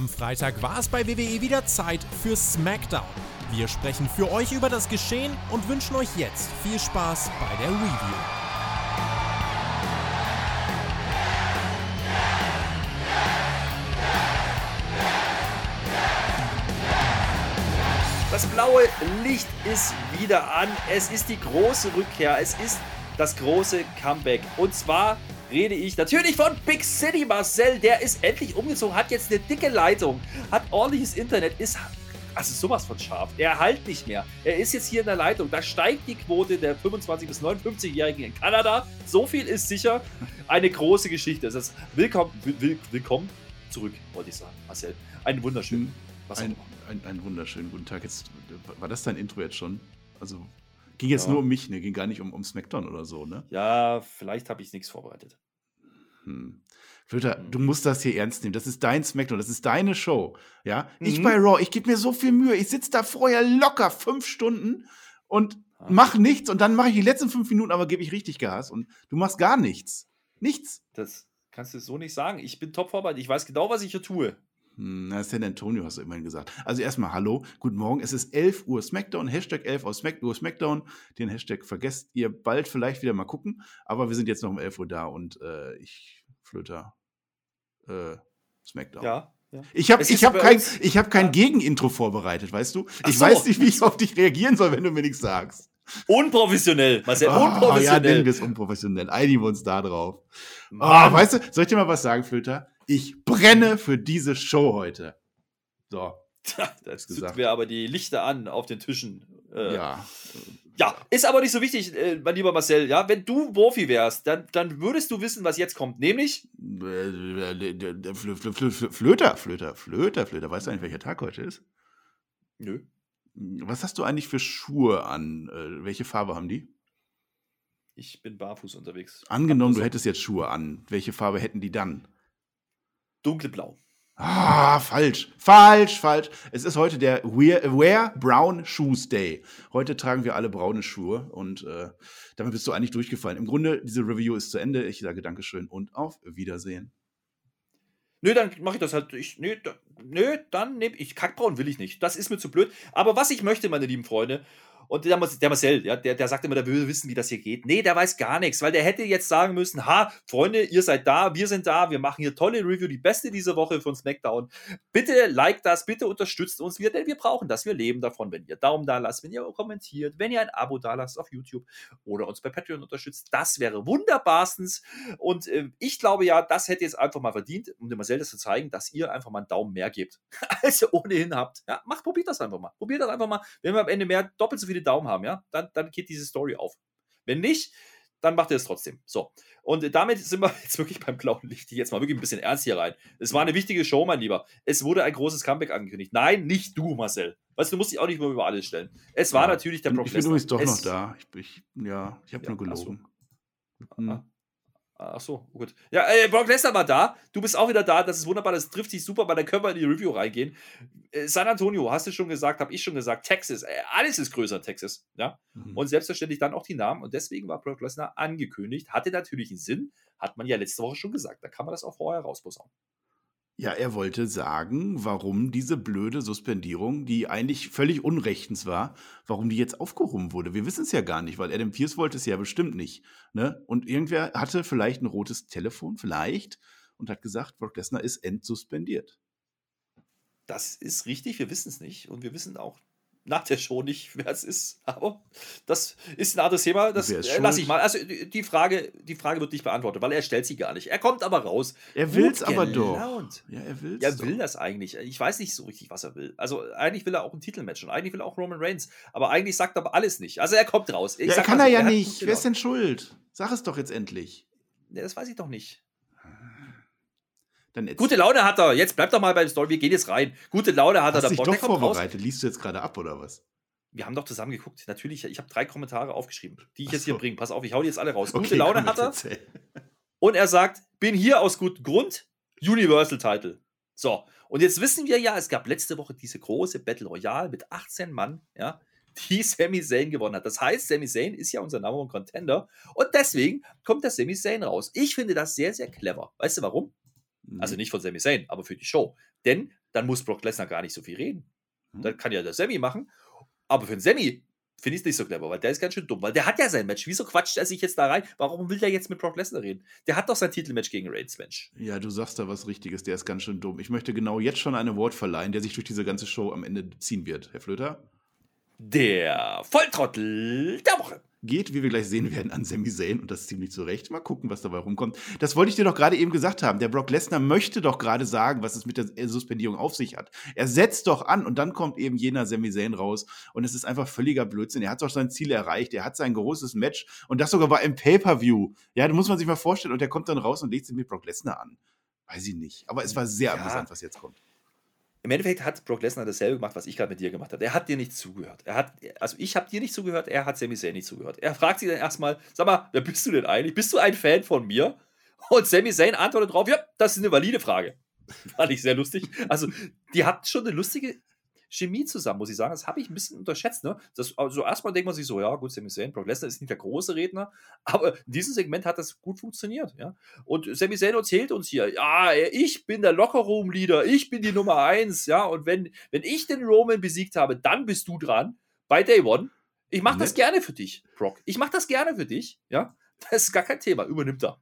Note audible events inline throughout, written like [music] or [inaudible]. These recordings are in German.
Am Freitag war es bei WWE wieder Zeit für SmackDown. Wir sprechen für euch über das Geschehen und wünschen euch jetzt viel Spaß bei der Review. Das blaue Licht ist wieder an. Es ist die große Rückkehr. Es ist das große Comeback. Und zwar rede ich natürlich von Big City Marcel. Der ist endlich umgezogen, hat jetzt eine dicke Leitung, hat ordentliches Internet, ist also sowas von scharf. Er halt nicht mehr. Er ist jetzt hier in der Leitung. Da steigt die Quote der 25- bis 59-Jährigen in Kanada. So viel ist sicher. Eine große Geschichte. Das heißt, willkommen, will, willkommen zurück, wollte ich sagen, Marcel. Einen wunderschönen. Was ein, ein, einen wunderschönen guten Tag. Jetzt, war das dein Intro jetzt schon? Also ging jetzt ja. nur um mich, ne? Ging gar nicht um, um SmackDown oder so, ne? Ja, vielleicht habe ich nichts vorbereitet. Hm. Flöter, du musst das hier ernst nehmen. Das ist dein SmackDown, das ist deine Show. Ja, mhm. ich bei Raw, ich gebe mir so viel Mühe. Ich sitze da vorher locker fünf Stunden und ah. mach nichts und dann mache ich die letzten fünf Minuten, aber gebe ich richtig Gas und du machst gar nichts. Nichts. Das kannst du so nicht sagen. Ich bin top vorbereitet. Ich weiß genau, was ich hier tue. Hm, na, San Antonio hast du immerhin gesagt. Also erstmal Hallo, guten Morgen. Es ist 11 Uhr SmackDown, Hashtag 11 Uhr SmackDown. Den Hashtag vergesst ihr bald vielleicht wieder mal gucken. Aber wir sind jetzt noch um 11 Uhr da und äh, ich, Flöter, äh, SmackDown. Ja. Ja. Ich habe hab kein, hab kein Gegenintro vorbereitet, weißt du? Ich so. weiß nicht, wie ich auf dich reagieren soll, wenn du mir nichts sagst. Unprofessionell, Marcel, oh, unprofessionell. Ja, nennen wir es unprofessionell. Einigen wir uns da drauf. Oh, weißt du, soll ich dir mal was sagen, Flöter? Ich brenne für diese Show heute. So. das zünden wir aber die Lichter an auf den Tischen. Äh, ja. Ja, ist aber nicht so wichtig, äh, mein lieber Marcel. Ja, wenn du Wurfi wärst, dann, dann würdest du wissen, was jetzt kommt. Nämlich. Flöter, Flöter, Flöter, Flöter. Weißt du eigentlich, welcher Tag heute ist? Nö. Was hast du eigentlich für Schuhe an? Äh, welche Farbe haben die? Ich bin barfuß unterwegs. Angenommen, du hättest jetzt Schuhe an. Welche Farbe hätten die dann? Dunkelblau. Ah, falsch. Falsch, falsch. Es ist heute der Wear, Wear Brown Shoes Day. Heute tragen wir alle braune Schuhe und äh, damit bist du eigentlich durchgefallen. Im Grunde, diese Review ist zu Ende. Ich sage Dankeschön und auf Wiedersehen. Nö, dann mache ich das halt. Ich, nö, nö, dann nehme ich. Kackbraun will ich nicht. Das ist mir zu blöd. Aber was ich möchte, meine lieben Freunde, und der, der Marcel, ja, der, der sagt immer, der will wissen, wie das hier geht. Nee, der weiß gar nichts, weil der hätte jetzt sagen müssen, ha, Freunde, ihr seid da, wir sind da, wir machen hier tolle Review, die beste diese Woche von SmackDown. Bitte liked das, bitte unterstützt uns, wir, denn wir brauchen das, wir leben davon, wenn ihr Daumen da lasst, wenn ihr kommentiert, wenn ihr ein Abo da lasst auf YouTube oder uns bei Patreon unterstützt. Das wäre wunderbarstens. Und äh, ich glaube ja, das hätte jetzt einfach mal verdient, um dem Marcel das zu zeigen, dass ihr einfach mal einen Daumen mehr gebt, [laughs] als ihr ohnehin habt. Ja, macht, probiert das einfach mal. Probiert das einfach mal. Wenn wir am Ende mehr, doppelt so viele viele Daumen haben, ja, dann, dann geht diese Story auf. Wenn nicht, dann macht ihr es trotzdem. So. Und damit sind wir [laughs] jetzt wirklich beim blauen Licht. Jetzt mal wirklich ein bisschen ernst hier rein. Es war eine wichtige Show, mein Lieber. Es wurde ein großes Comeback angekündigt. Nein, nicht du, Marcel. Weißt du, du musst dich auch nicht mehr über alles stellen. Es war ja, natürlich der Brock Ich bin übrigens doch es, noch da. Ich, ich ja, ich habe ja, nur gelogen. Hm. Ach so, gut. Ja, äh, Brock Lesnar war da. Du bist auch wieder da. Das ist wunderbar. Das trifft sich super, weil dann können wir in die Review reingehen. Äh, San Antonio, hast du schon gesagt, habe ich schon gesagt. Texas, äh, alles ist größer Texas. Ja. Mhm. Und selbstverständlich dann auch die Namen. Und deswegen war Brock Lesnar angekündigt. Hatte natürlich einen Sinn. Hat man ja letzte Woche schon gesagt. Da kann man das auch vorher rausposaunen. Ja, er wollte sagen, warum diese blöde Suspendierung, die eigentlich völlig unrechtens war, warum die jetzt aufgehoben wurde. Wir wissen es ja gar nicht, weil Adam Pierce wollte es ja bestimmt nicht. Ne? Und irgendwer hatte vielleicht ein rotes Telefon, vielleicht, und hat gesagt, Brock Lesnar ist entsuspendiert. Das ist richtig, wir wissen es nicht. Und wir wissen auch nach der Show nicht, [laughs] wer es ist. Aber das ist ein anderes Thema. Das äh, lasse ich mal. Also die Frage, die Frage wird nicht beantwortet, weil er stellt sie gar nicht. Er kommt aber raus. Er will es aber doch. Ja, er will Er will das eigentlich. Ich weiß nicht so richtig, was er will. Also eigentlich will er auch ein Titelmatch und eigentlich will er auch Roman Reigns. Aber eigentlich sagt er aber alles nicht. Also er kommt raus. Ich ja, kann er ja nicht. Wer ist denn schuld? Sag es doch jetzt endlich. Ja, das weiß ich doch nicht. Gute Laune hat er. Jetzt bleibt doch mal bei der Story. Wir gehen jetzt rein. Gute Laune hat Hast er. Hast dich doch vorbereitet. Raus. Liest du jetzt gerade ab oder was? Wir haben doch zusammen geguckt. Natürlich, ich habe drei Kommentare aufgeschrieben, die ich Ach jetzt so. hier bringe. Pass auf, ich hau die jetzt alle raus. Okay, Gute Laune hat er. Und er sagt, bin hier aus gutem Grund. Universal Title. So, und jetzt wissen wir ja, es gab letzte Woche diese große Battle Royale mit 18 Mann, ja, die [laughs] Sami Zayn gewonnen hat. Das heißt, Sami Zayn ist ja unser Number One Contender und deswegen kommt der Sami Zayn raus. Ich finde das sehr, sehr clever. Weißt du warum? Also Nee. nicht von Sami Zayn, aber für die Show. Denn dann muss Brock Lesnar gar nicht so viel reden. Hm. Das kann ja der Sammy machen. Aber für den Sammy finde ich es nicht so clever, weil der ist ganz schön dumm, weil der hat ja sein Match. Wieso quatscht er sich jetzt da rein? Warum will der jetzt mit Brock Lesnar reden? Der hat doch sein Titelmatch gegen Reigns, Mensch. Ja, du sagst da was Richtiges, der ist ganz schön dumm. Ich möchte genau jetzt schon ein Award verleihen, der sich durch diese ganze Show am Ende ziehen wird. Herr Flöter? Der Volltrottel der Woche. Geht, wie wir gleich sehen werden, an Sami Zayn und das ziemlich zurecht. Mal gucken, was dabei rumkommt. Das wollte ich dir doch gerade eben gesagt haben. Der Brock Lesnar möchte doch gerade sagen, was es mit der Suspendierung auf sich hat. Er setzt doch an und dann kommt eben jener Sami Zayn raus und es ist einfach völliger Blödsinn. Er hat doch sein Ziel erreicht. Er hat sein großes Match und das sogar war im Pay-Per-View. Ja, da muss man sich mal vorstellen und er kommt dann raus und legt sich mit Brock Lesnar an. Weiß ich nicht. Aber es war sehr Ja. amüsant, was jetzt kommt. Im Endeffekt hat Brock Lesnar dasselbe gemacht, was ich gerade mit dir gemacht habe. Er hat dir nicht zugehört. Er hat, also ich habe dir nicht zugehört, er hat Sami Zayn nicht zugehört. Er fragt sich dann erstmal, sag mal, wer bist du denn eigentlich? Bist du ein Fan von mir? Und Sami Zayn antwortet drauf, ja, das ist eine valide Frage. [laughs] Fand ich sehr lustig. Also, die hatten schon eine lustige Chemie zusammen, muss ich sagen. Das habe ich ein bisschen unterschätzt. Ne? Das, also erstmal denkt man sich so, ja, gut, Sami Zayn, Brock Lesnar ist nicht der große Redner, [laughs] aber in diesem Segment hat das gut funktioniert. Ja? Und Sami Zayn erzählt uns hier, ja, ich bin der Lockerroom-Leader, ich bin die Nummer eins, ja, und wenn, wenn ich den Roman besiegt habe, dann bist du dran, bei Day One. Ich mache das Nett. gerne für dich, Brock. Ich mache das gerne für dich, ja. Das ist gar kein Thema, übernimmt er.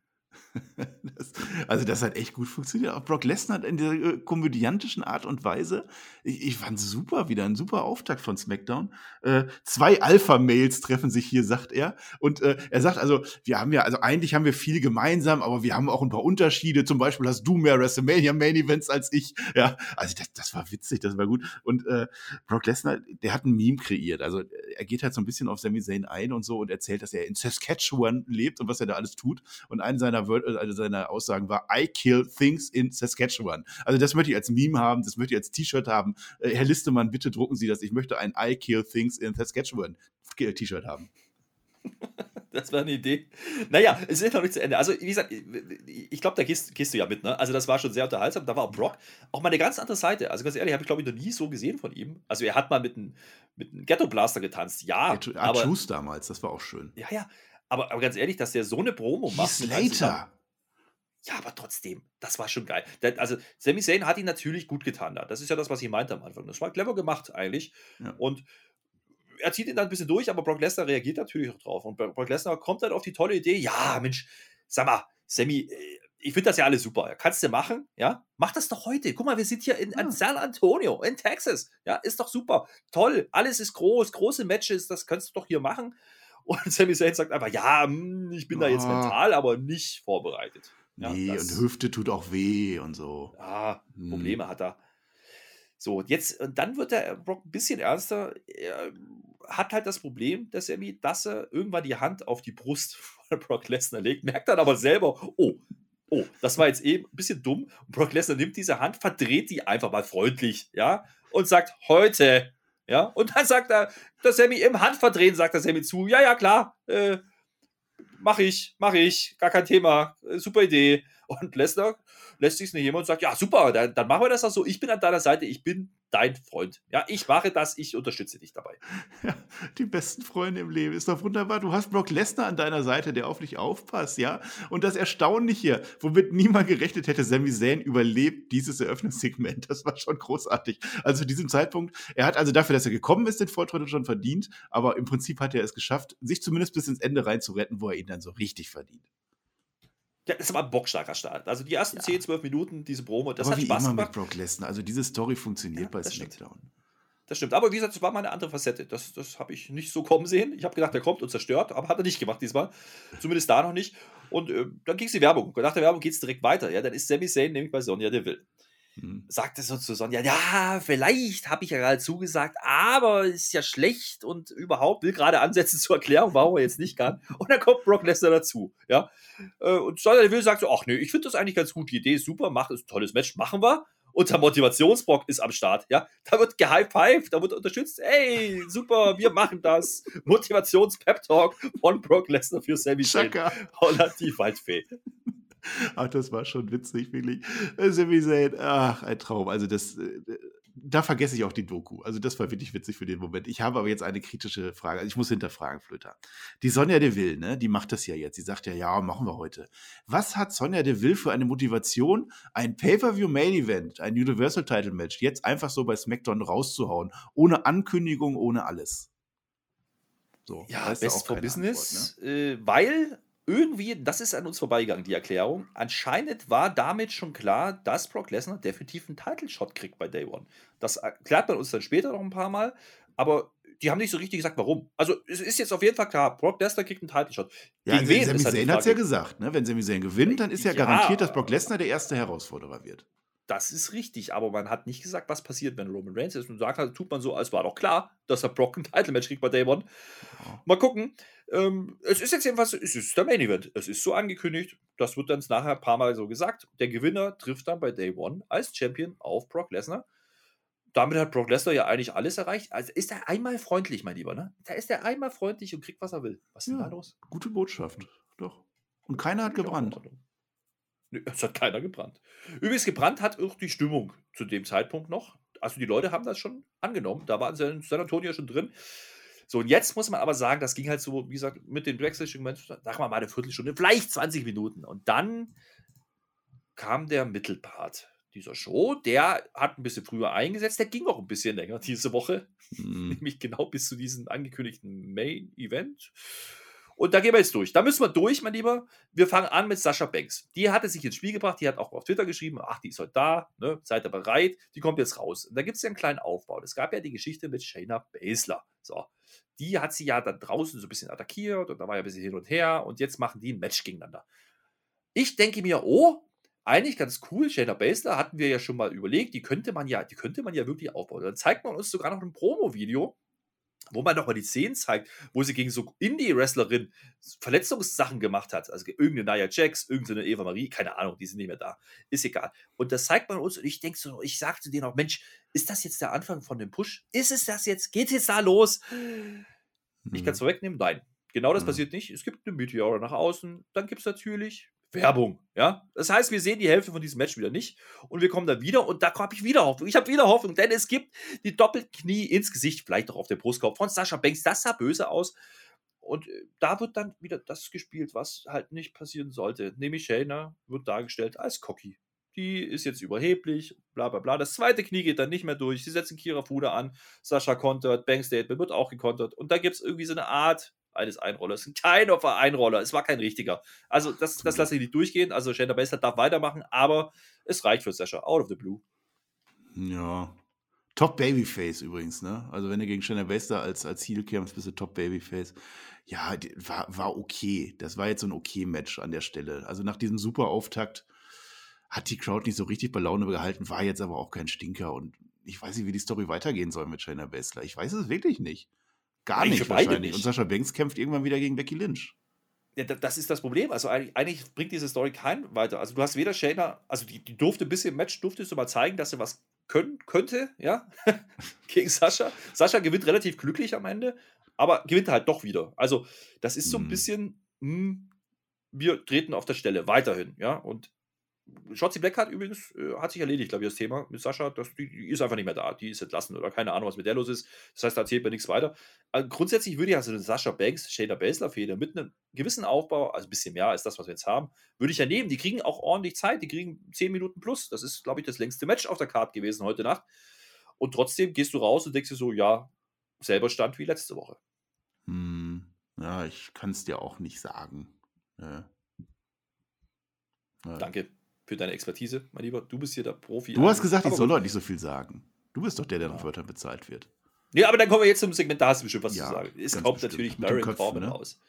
[laughs] Das, also das hat echt gut funktioniert. Auch Brock Lesnar in der äh, komödiantischen Art und Weise. Ich, ich fand super wieder, ein super Auftakt von SmackDown. Äh, zwei Alpha-Mails treffen sich hier, sagt er. Und äh, er sagt also, wir haben ja, also eigentlich haben wir viel gemeinsam, aber wir haben auch ein paar Unterschiede. Zum Beispiel hast du mehr WrestleMania Main Events als ich. Ja, also das, das war witzig, das war gut. Und äh, Brock Lesnar, der hat ein Meme kreiert. Also er geht halt so ein bisschen auf Sami Zayn ein und so und erzählt, dass er in Saskatchewan lebt und was er da alles tut. Und eine seiner, Wör also seiner Aussagen war, I kill things in Saskatchewan. Also das möchte ich als Meme haben, das möchte ich als T-Shirt haben. Äh, Herr Listemann, bitte drucken Sie das. Ich möchte ein I kill things in Saskatchewan T-Shirt haben. [laughs] Das wäre eine Idee. Naja, es ist noch nicht zu Ende. Also, wie gesagt, ich glaube, da gehst, gehst du ja mit, ne? Also, das war schon sehr unterhaltsam. Da war auch Brock auch mal eine ganz andere Seite. Also, ganz ehrlich, habe ich, glaube ich, noch nie so gesehen von ihm. Also, er hat mal mit einem mit einem Ghetto Blaster getanzt, ja. Art aber, Juice damals, das war auch schön. ja, ja. Aber, aber ganz ehrlich, dass der so eine Promo macht. Slater. Ja, aber trotzdem, das war schon geil. Also, Sami Zayn hat ihn natürlich gut getan da. Das ist ja das, was ich meinte am Anfang. Das war clever gemacht, eigentlich. Ja. Und er zieht ihn dann ein bisschen durch, aber Brock Lesnar reagiert natürlich auch drauf. Und Brock Lesnar kommt dann auf die tolle Idee: Ja, Mensch, sag mal, Sammy, äh, ich finde das ja alles super. Kannst du machen, ja? Mach das doch heute. Guck mal, wir sind hier in, Ja. in San Antonio, in Texas. Ja, ist doch super. Toll, alles ist groß, große Matches, das kannst du doch hier machen. Und [laughs] Sami Zayn sagt einfach: Ja, hm, ich bin da jetzt Ah. mental, aber nicht vorbereitet. Ja, Nee, das- und Hüfte tut auch weh und so. ja, Hm. Probleme hat er. So, jetzt, und dann wird der Brock ein bisschen ernster. Er hat halt das Problem, dass er, dass er irgendwann die Hand auf die Brust [laughs] von Brock Lesnar legt, merkt dann aber selber, oh, oh, das war jetzt eben ein bisschen dumm. Und Brock Lesnar nimmt diese Hand, verdreht die einfach mal freundlich, ja, und sagt, heute, ja, und dann sagt er, der Sammy im Handverdrehen, sagt der Sammy zu, ja, ja, klar, äh, mach ich, mach ich, gar kein Thema, äh, super Idee. Und Lesnar lässt sich nicht jemand und sagt, ja, super, dann, dann machen wir das auch so. Ich bin an deiner Seite, ich bin dein Freund. Ja, ich mache das, ich unterstütze dich dabei. [laughs] Ja, die besten Freunde im Leben. Ist doch wunderbar. Du hast Brock Lesnar an deiner Seite, der auf dich aufpasst, ja? Und das Erstaunliche, womit niemand gerechnet hätte, Sami Zayn überlebt dieses Eröffnungssegment. Das war schon großartig. Also zu diesem Zeitpunkt, er hat also dafür, dass er gekommen ist, den Volltrottel schon verdient, aber im Prinzip hat er es geschafft, sich zumindest bis ins Ende reinzuretten, wo er ihn dann so richtig verdient. Ja, das war ein bockstarker Start. Also die ersten Ja. 10, 12 Minuten, diese Promo, das aber hat wie Spaß immer mit gemacht. Brock Lesnar. Also diese Story funktioniert Ja, bei das stimmt. SmackDown. Das stimmt. Aber wie gesagt, das war mal eine andere Facette. Das, das habe ich nicht so kommen sehen. Ich habe gedacht, der kommt und zerstört, aber hat er nicht gemacht diesmal. Zumindest da noch nicht. Und äh, dann ging es die Werbung. Nach der Werbung geht es direkt weiter. Ja, dann ist Sami Zayn nämlich bei Sonja Deville. Hm. sagte so zu Sonja, ja, vielleicht habe ich ja gerade zugesagt, aber ist ja schlecht und überhaupt will gerade ansetzen [laughs] zur Erklärung, warum er jetzt nicht kann. Und dann kommt Brock Lesnar dazu, ja. Äh, Und Sonja Deville sagt so, ach nee, ich finde das eigentlich ganz gut, die Idee ist super, macht ist ein tolles Match, machen wir. Und der Motivationsbrock ist am Start, ja. Da wird gehyped, da wird unterstützt, ey, super, wir machen das. [laughs] Motivations-Pep-Talk von Brock Lesnar für Sami Zayn. Holland, die Waldfee. Ach, das war schon witzig, wirklich. Sami Zayn, ach, ein Traum. Also das, äh, da vergesse ich auch die Doku. Also das war wirklich witzig für den Moment. Ich habe aber jetzt eine kritische Frage. Also ich muss hinterfragen, Flöter. Die Sonja Deville, ne, die macht das ja jetzt. Sie sagt ja, ja, machen wir heute. Was hat Sonja Deville für eine Motivation, ein Pay-Per-View Main Event, ein Universal Title Match, jetzt einfach so bei SmackDown rauszuhauen, ohne Ankündigung, ohne alles? So, ja, Best for Business, Antwort, ne? äh, weil irgendwie, das ist an uns vorbeigegangen, die Erklärung. Anscheinend war damit schon klar, dass Brock Lesnar definitiv einen Title-Shot kriegt bei Day One. Das erklärt man uns dann später noch ein paar Mal, aber die haben nicht so richtig gesagt, warum. Also es ist jetzt auf jeden Fall klar, Brock Lesnar kriegt einen Title-Shot. Ja, Gegen wen Sami halt Zayn hat es ja gesagt, ne? wenn Sami Zayn gewinnt, dann ist ja, ja garantiert, dass Brock Lesnar der erste Herausforderer wird. Das ist richtig, aber man hat nicht gesagt, was passiert, wenn Roman Reigns ist. Und sagt halt, tut man so, als war doch klar, dass er Brock ein Title-Match kriegt bei Day One. Mal gucken. Ähm, es ist jetzt jedenfalls, es ist der Main Event. Es ist so angekündigt. Das wird dann nachher ein paar Mal so gesagt. Der Gewinner trifft dann bei Day One als Champion auf Brock Lesnar. Damit hat Brock Lesnar ja eigentlich alles erreicht. Also ist er einmal freundlich, mein Lieber, ne? Da ist er einmal freundlich und kriegt, was er will. Was ist ja, denn da los? Gute Botschaft, doch. Und keiner hat gebrannt. Nö, es hat keiner gebrannt. Übrigens, gebrannt hat auch die Stimmung zu dem Zeitpunkt noch. Also die Leute haben das schon angenommen. Da waren sie in San Antonio schon drin. So, und jetzt muss man aber sagen, das ging halt so, wie gesagt, mit den Backstage-Momenten, sagen wir mal eine Viertelstunde, vielleicht 20 Minuten. Und dann kam der Mittelpart dieser Show. Der hat ein bisschen früher eingesetzt, der ging auch ein bisschen länger diese Woche. Mhm. Nämlich genau bis zu diesem angekündigten Main-Event. Und da gehen wir jetzt durch. Da müssen wir durch, mein Lieber. Wir fangen an mit Sascha Banks. Die hatte sich ins Spiel gebracht, die hat auch auf Twitter geschrieben, ach, die ist heute da, ne? seid ihr bereit, die kommt jetzt raus. Und da gibt es ja einen kleinen Aufbau. Es gab ja die Geschichte mit Shayna Baszler. So, die hat sie ja dann draußen so ein bisschen attackiert und da war ja ein bisschen hin und her und jetzt machen die ein Match gegeneinander. Ich denke mir, oh, eigentlich ganz cool. Shayna Baszler hatten wir ja schon mal überlegt, die könnte man ja, die könnte man ja wirklich aufbauen. Dann zeigt man uns sogar noch ein Promo-Video, wo man nochmal die Szenen zeigt, wo sie gegen so Indie-Wrestlerin Verletzungssachen gemacht hat. Also irgendeine Nia Jax, irgendeine Eva Marie, keine Ahnung, die sind nicht mehr da. Ist egal. Und das zeigt man uns und ich denke so, ich sage zu denen auch, Mensch, ist das jetzt der Anfang von dem Push? Ist es das jetzt? Geht es jetzt da los? Ich kann es mhm. vorwegnehmen, nein. Genau das mhm. passiert nicht. Es gibt eine Meteore nach außen. Dann gibt es natürlich Werbung, ja. Das heißt, wir sehen die Hälfte von diesem Match wieder nicht und wir kommen dann wieder und da habe ich wieder Hoffnung. Ich habe wieder Hoffnung, denn es gibt die Doppelknie ins Gesicht, vielleicht auch auf der Brustkorb von Sascha Banks. Das sah böse aus. Und äh, da wird dann wieder das gespielt, was halt nicht passieren sollte. Nämlich Shayna wird dargestellt als Cocky. Die ist jetzt überheblich, bla bla bla. Das zweite Knie geht dann nicht mehr durch. Sie setzen Kira Fuda an. Sascha kontert, Bank Statement wird auch gekontert. Und da gibt es irgendwie so eine Art eines Einrollers. Kein Opfer Einroller. Es war kein richtiger. Also, das, das lasse ich nicht durchgehen. Also, Shayna Baszler darf weitermachen, aber es reicht für Sascha. Out of the blue. Ja. Top Babyface übrigens, ne? Also, wenn du gegen Shayna Baszler als, als Heel kämpfst, bist du Top Babyface. Ja, war, war okay. Das war jetzt so ein okay Match an der Stelle. Also, nach diesem super Auftakt hat die Crowd nicht so richtig bei Laune gehalten, war jetzt aber auch kein Stinker und ich weiß nicht, wie die Story weitergehen soll mit Shayna Baszler. Ich weiß es wirklich nicht. Gar nicht wahrscheinlich. Nicht. Und Sascha Banks kämpft irgendwann wieder gegen Becky Lynch. Ja, das ist das Problem. Also eigentlich, eigentlich bringt diese Story keinen weiter. Also du hast weder Shayna, also die, die durfte ein bisschen im Match, durftest du mal zeigen, dass sie was können, könnte, ja, [laughs] gegen Sascha. Sascha gewinnt relativ glücklich am Ende, aber gewinnt halt doch wieder. Also das ist so ein mhm. bisschen, mh, hm, wir treten auf der Stelle weiterhin, ja, und Shotzi Blackheart übrigens äh, hat sich erledigt, glaube ich, das Thema mit Sascha. Das, die, die, ist einfach nicht mehr da. Die ist entlassen oder keine Ahnung, was mit der los ist. Das heißt, da erzählt mir nichts weiter. Also grundsätzlich würde ich also eine Sascha Banks, Shayna Baszler Fehde mit einem gewissen Aufbau, also ein bisschen mehr als das, was wir jetzt haben, würde ich ja nehmen. Die kriegen auch ordentlich Zeit. Die kriegen 10 Minuten plus. Das ist, glaube ich, das längste Match auf der Karte gewesen heute Nacht. Und trotzdem gehst du raus und denkst dir so, ja, selber Stand wie letzte Woche. Hm, ja, ich kann es dir auch nicht sagen. Ja. Ja. Danke für deine Expertise, mein Lieber. Du bist hier der Profi. Du hast gesagt, ich soll heute nicht so viel sagen. Du bist doch der, der nach Wörtern bezahlt wird. Ja, aber dann kommen wir jetzt zum Segment, da hast du bestimmt was ja, zu sagen. Es kommt bestimmt. natürlich Baron Köpfen, Corbin ne? raus.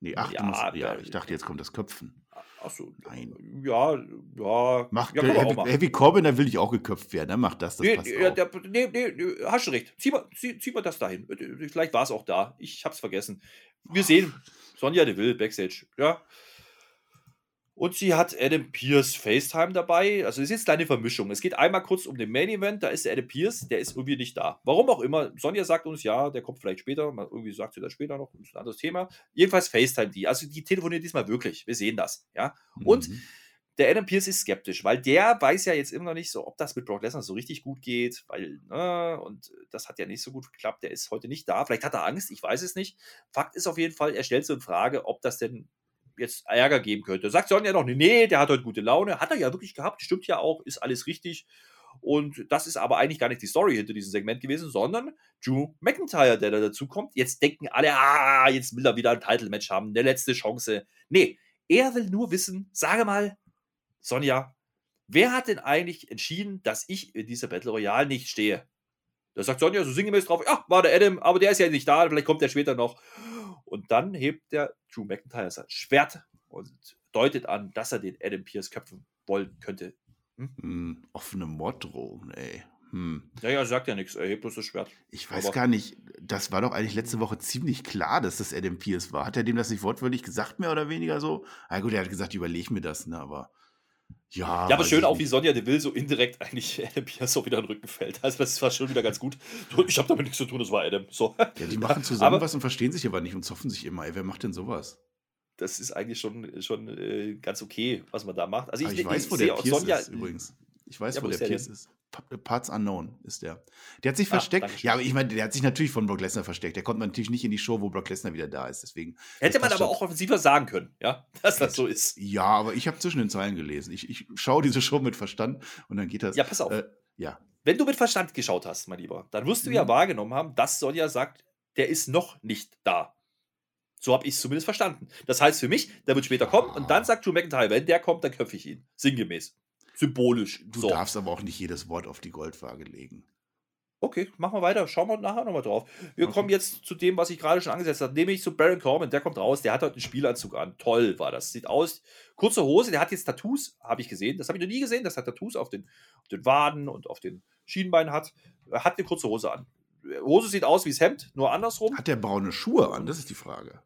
Nee, ach, ja, musst, ja, ich dachte, jetzt kommt das Köpfen. Achso, nein. Ja, ja. Mach, ja Heavy, Heavy Corbin, da will ich auch geköpft werden. Dann macht das, das nee, passt ja, der, nee, nee, hast du recht. Zieh mal, zieh, zieh mal das dahin. Vielleicht war es auch da. Ich hab's vergessen. Wir sehen Sonja Deville Backstage. Ja, und sie hat Adam Pierce FaceTime dabei. Also es ist jetzt eine Vermischung. Es geht einmal kurz um den Main Event. Da ist Adam Pierce, der ist irgendwie nicht da. Warum auch immer. Sonja sagt uns, ja, der kommt vielleicht später. Irgendwie sagt sie das später noch. Das ist ein anderes Thema. Jedenfalls FaceTime die. Also die telefonieren diesmal wirklich. Wir sehen das. Ja. Und mhm. der Adam Pierce ist skeptisch, weil der weiß ja jetzt immer noch nicht so, ob das mit Brock Lesnar so richtig gut geht, weil, ne, und das hat ja nicht so gut geklappt. Der ist heute nicht da. Vielleicht hat er Angst, ich weiß es nicht. Fakt ist auf jeden Fall, er stellt so in Frage, ob das denn jetzt Ärger geben könnte. Sagt Sonja noch, nee, der hat heute gute Laune. Hat er ja wirklich gehabt, stimmt ja auch, ist alles richtig. Und das ist aber eigentlich gar nicht die Story hinter diesem Segment gewesen, sondern Drew McIntyre, der da dazu kommt. Jetzt denken alle, ah, jetzt will er wieder ein Title-Match haben, eine letzte Chance. Nee, er will nur wissen, sage mal, Sonja, wer hat denn eigentlich entschieden, dass ich in dieser Battle Royale nicht stehe? Da sagt Sonja so sinngemäß drauf, ja, war der Adam, aber der ist ja nicht da, vielleicht kommt der später noch. Und dann hebt der Drew McIntyre sein Schwert und deutet an, dass er den Adam Pierce köpfen wollen könnte. Hm? Hm, offene Morddrohung, ey. Hm. Ja, ja, sagt ja nichts, er hebt bloß das Schwert. Ich weiß aber gar nicht, das war doch eigentlich letzte Woche ziemlich klar, dass das Adam Pierce war. Hat er dem das nicht wortwörtlich gesagt, mehr oder weniger so? Na gut, er hat gesagt, überleg mir das, ne, aber ja. Ja, aber schön auch, wie Sonja Deville so indirekt [laughs] eigentlich Adam Pierce so wieder in den Rücken fällt. Also, das war schon wieder ganz gut. Ich habe damit nichts zu tun, das war Adam. So. Ja, die machen zusammen aber, was und verstehen sich aber nicht und zoffen sich immer. Ey, wer macht denn sowas? Das ist eigentlich schon, schon äh, ganz okay, was man da macht. Also ich, ich, ich weiß, wo der Pierce Sonja, ist übrigens. Ich weiß, ja, wo der Pierce ist. Parts Unknown ist der. Der hat sich ah, versteckt. Ja, aber ich meine, der hat sich natürlich von Brock Lesnar versteckt. Der kommt natürlich nicht in die Show, wo Brock Lesnar wieder da ist. Deswegen. Hätte man aber auch offensiver sagen können, ja, [laughs] dass das so ist. Ja, aber ich habe zwischen den Zeilen gelesen. Ich, ich schaue diese Show mit Verstand und dann geht das. Ja, pass auf. Äh, ja. Wenn du mit Verstand geschaut hast, mein Lieber, dann wirst du mhm. ja wahrgenommen haben, dass Sonja sagt, der ist noch nicht da. So habe ich es zumindest verstanden. Das heißt für mich, der wird später kommen und dann sagt Drew McIntyre, wenn der kommt, dann köpfe ich ihn. Sinngemäß symbolisch. Du so. darfst aber auch nicht jedes Wort auf die Goldwaage legen. Okay, machen wir weiter. Schauen wir nachher nochmal drauf. Wir okay. kommen jetzt zu dem, was ich gerade schon angesetzt habe, nämlich zu Baron Corbin. Der kommt raus, der hat heute einen Spielanzug an. Toll war das. Sieht aus. Kurze Hose, der hat jetzt Tattoos, habe ich gesehen. Das habe ich noch nie gesehen, dass er Tattoos auf den, auf den Waden und auf den Schienbeinen hat. Er hat eine kurze Hose an. Hose sieht aus wie das Hemd, nur andersrum. Hat der braune Schuhe an? Das ist die Frage.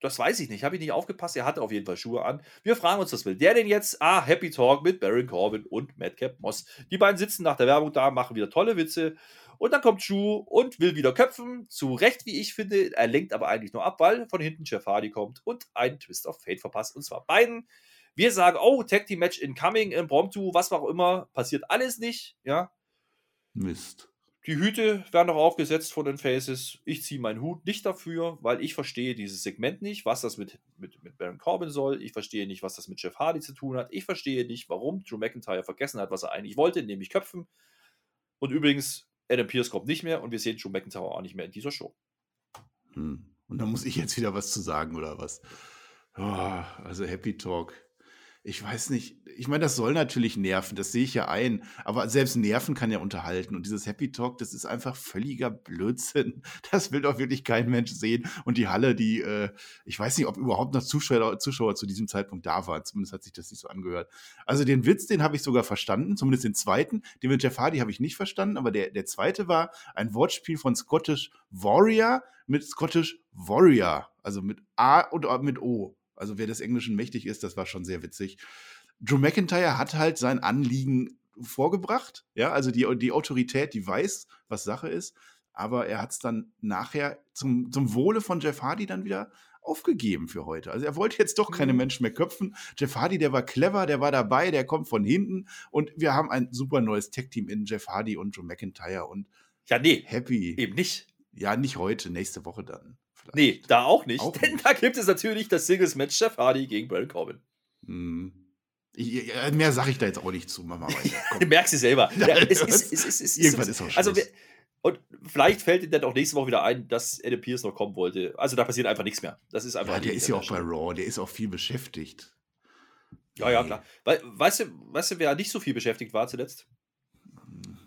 Das weiß ich nicht. Habe ich nicht aufgepasst. Er hatte auf jeden Fall Schuhe an. Wir fragen uns, was will der denn jetzt? Ah, Happy Talk mit Baron Corbin und Madcap Moss. Die beiden sitzen nach der Werbung da, machen wieder tolle Witze. Und dann kommt Schuh und will wieder köpfen. Zu Recht, wie ich finde. Er lenkt aber eigentlich nur ab, weil von hinten Jeff Hardy kommt und einen Twist of Fate verpasst. Und zwar beiden. Wir sagen, oh, Tag Team Match incoming, impromptu, was auch immer. Passiert alles nicht. Ja. Mist. Die Hüte werden noch aufgesetzt von den Faces. Ich ziehe meinen Hut nicht dafür, weil ich verstehe dieses Segment nicht, was das mit, mit, mit Baron Corbin soll. Ich verstehe nicht, was das mit Jeff Hardy zu tun hat. Ich verstehe nicht, warum Drew McIntyre vergessen hat, was er eigentlich wollte, nämlich köpfen. Und übrigens, Adam Pierce kommt nicht mehr und wir sehen Drew McIntyre auch nicht mehr in dieser Show. Hm. Und da muss ich jetzt wieder was zu sagen, oder was? Oh, also Happy Talk ich weiß nicht, ich meine, das soll natürlich nerven, das sehe ich ja ein, aber selbst nerven kann ja unterhalten und dieses Happy Talk, das ist einfach völliger Blödsinn. [laughs] Das will doch wirklich kein Mensch sehen und die Halle, die, äh, ich weiß nicht, ob überhaupt noch Zuschauer, Zuschauer zu diesem Zeitpunkt da waren, zumindest hat sich das nicht so angehört. Also den Witz, den habe ich sogar verstanden, zumindest den zweiten, den mit Jeff Hardy habe ich nicht verstanden, aber der, der zweite war ein Wortspiel von Scottish Warrior mit Scottish Warrior, also mit A und mit O. Also wer des Englischen mächtig ist, das war schon sehr witzig. Drew McIntyre hat halt sein Anliegen vorgebracht, ja, also die, die Autorität, die weiß, was Sache ist, aber er hat es dann nachher zum, zum Wohle von Jeff Hardy dann wieder aufgegeben für heute. Also er wollte jetzt doch keine mhm. Menschen mehr köpfen. Jeff Hardy, der war clever, der war dabei, der kommt von hinten und wir haben ein super neues Tech-Team in Jeff Hardy und Drew McIntyre und ja, nee, happy. Eben nicht. Ja, nicht heute, nächste Woche dann. Nee, da auch nicht. Auch [laughs] denn nicht. da gibt es natürlich das Singles-Match Jeff Hardy gegen Baron Corbin. Hm. Ich, mehr sage ich da jetzt auch nicht zu. Mach mal weiter. du merkst es selber. Ja, es ist, es ist, es Irgendwann ist auch also Schluss. Also, und vielleicht fällt ihm dann auch nächste Woche wieder ein, dass Adam Pierce noch kommen wollte. Also da passiert einfach nichts mehr. Das ist einfach. Ja, der ist ja auch bei Raw. Der ist auch viel beschäftigt. Ja, ja, klar. We weißt, du, weißt du, wer nicht so viel beschäftigt war zuletzt?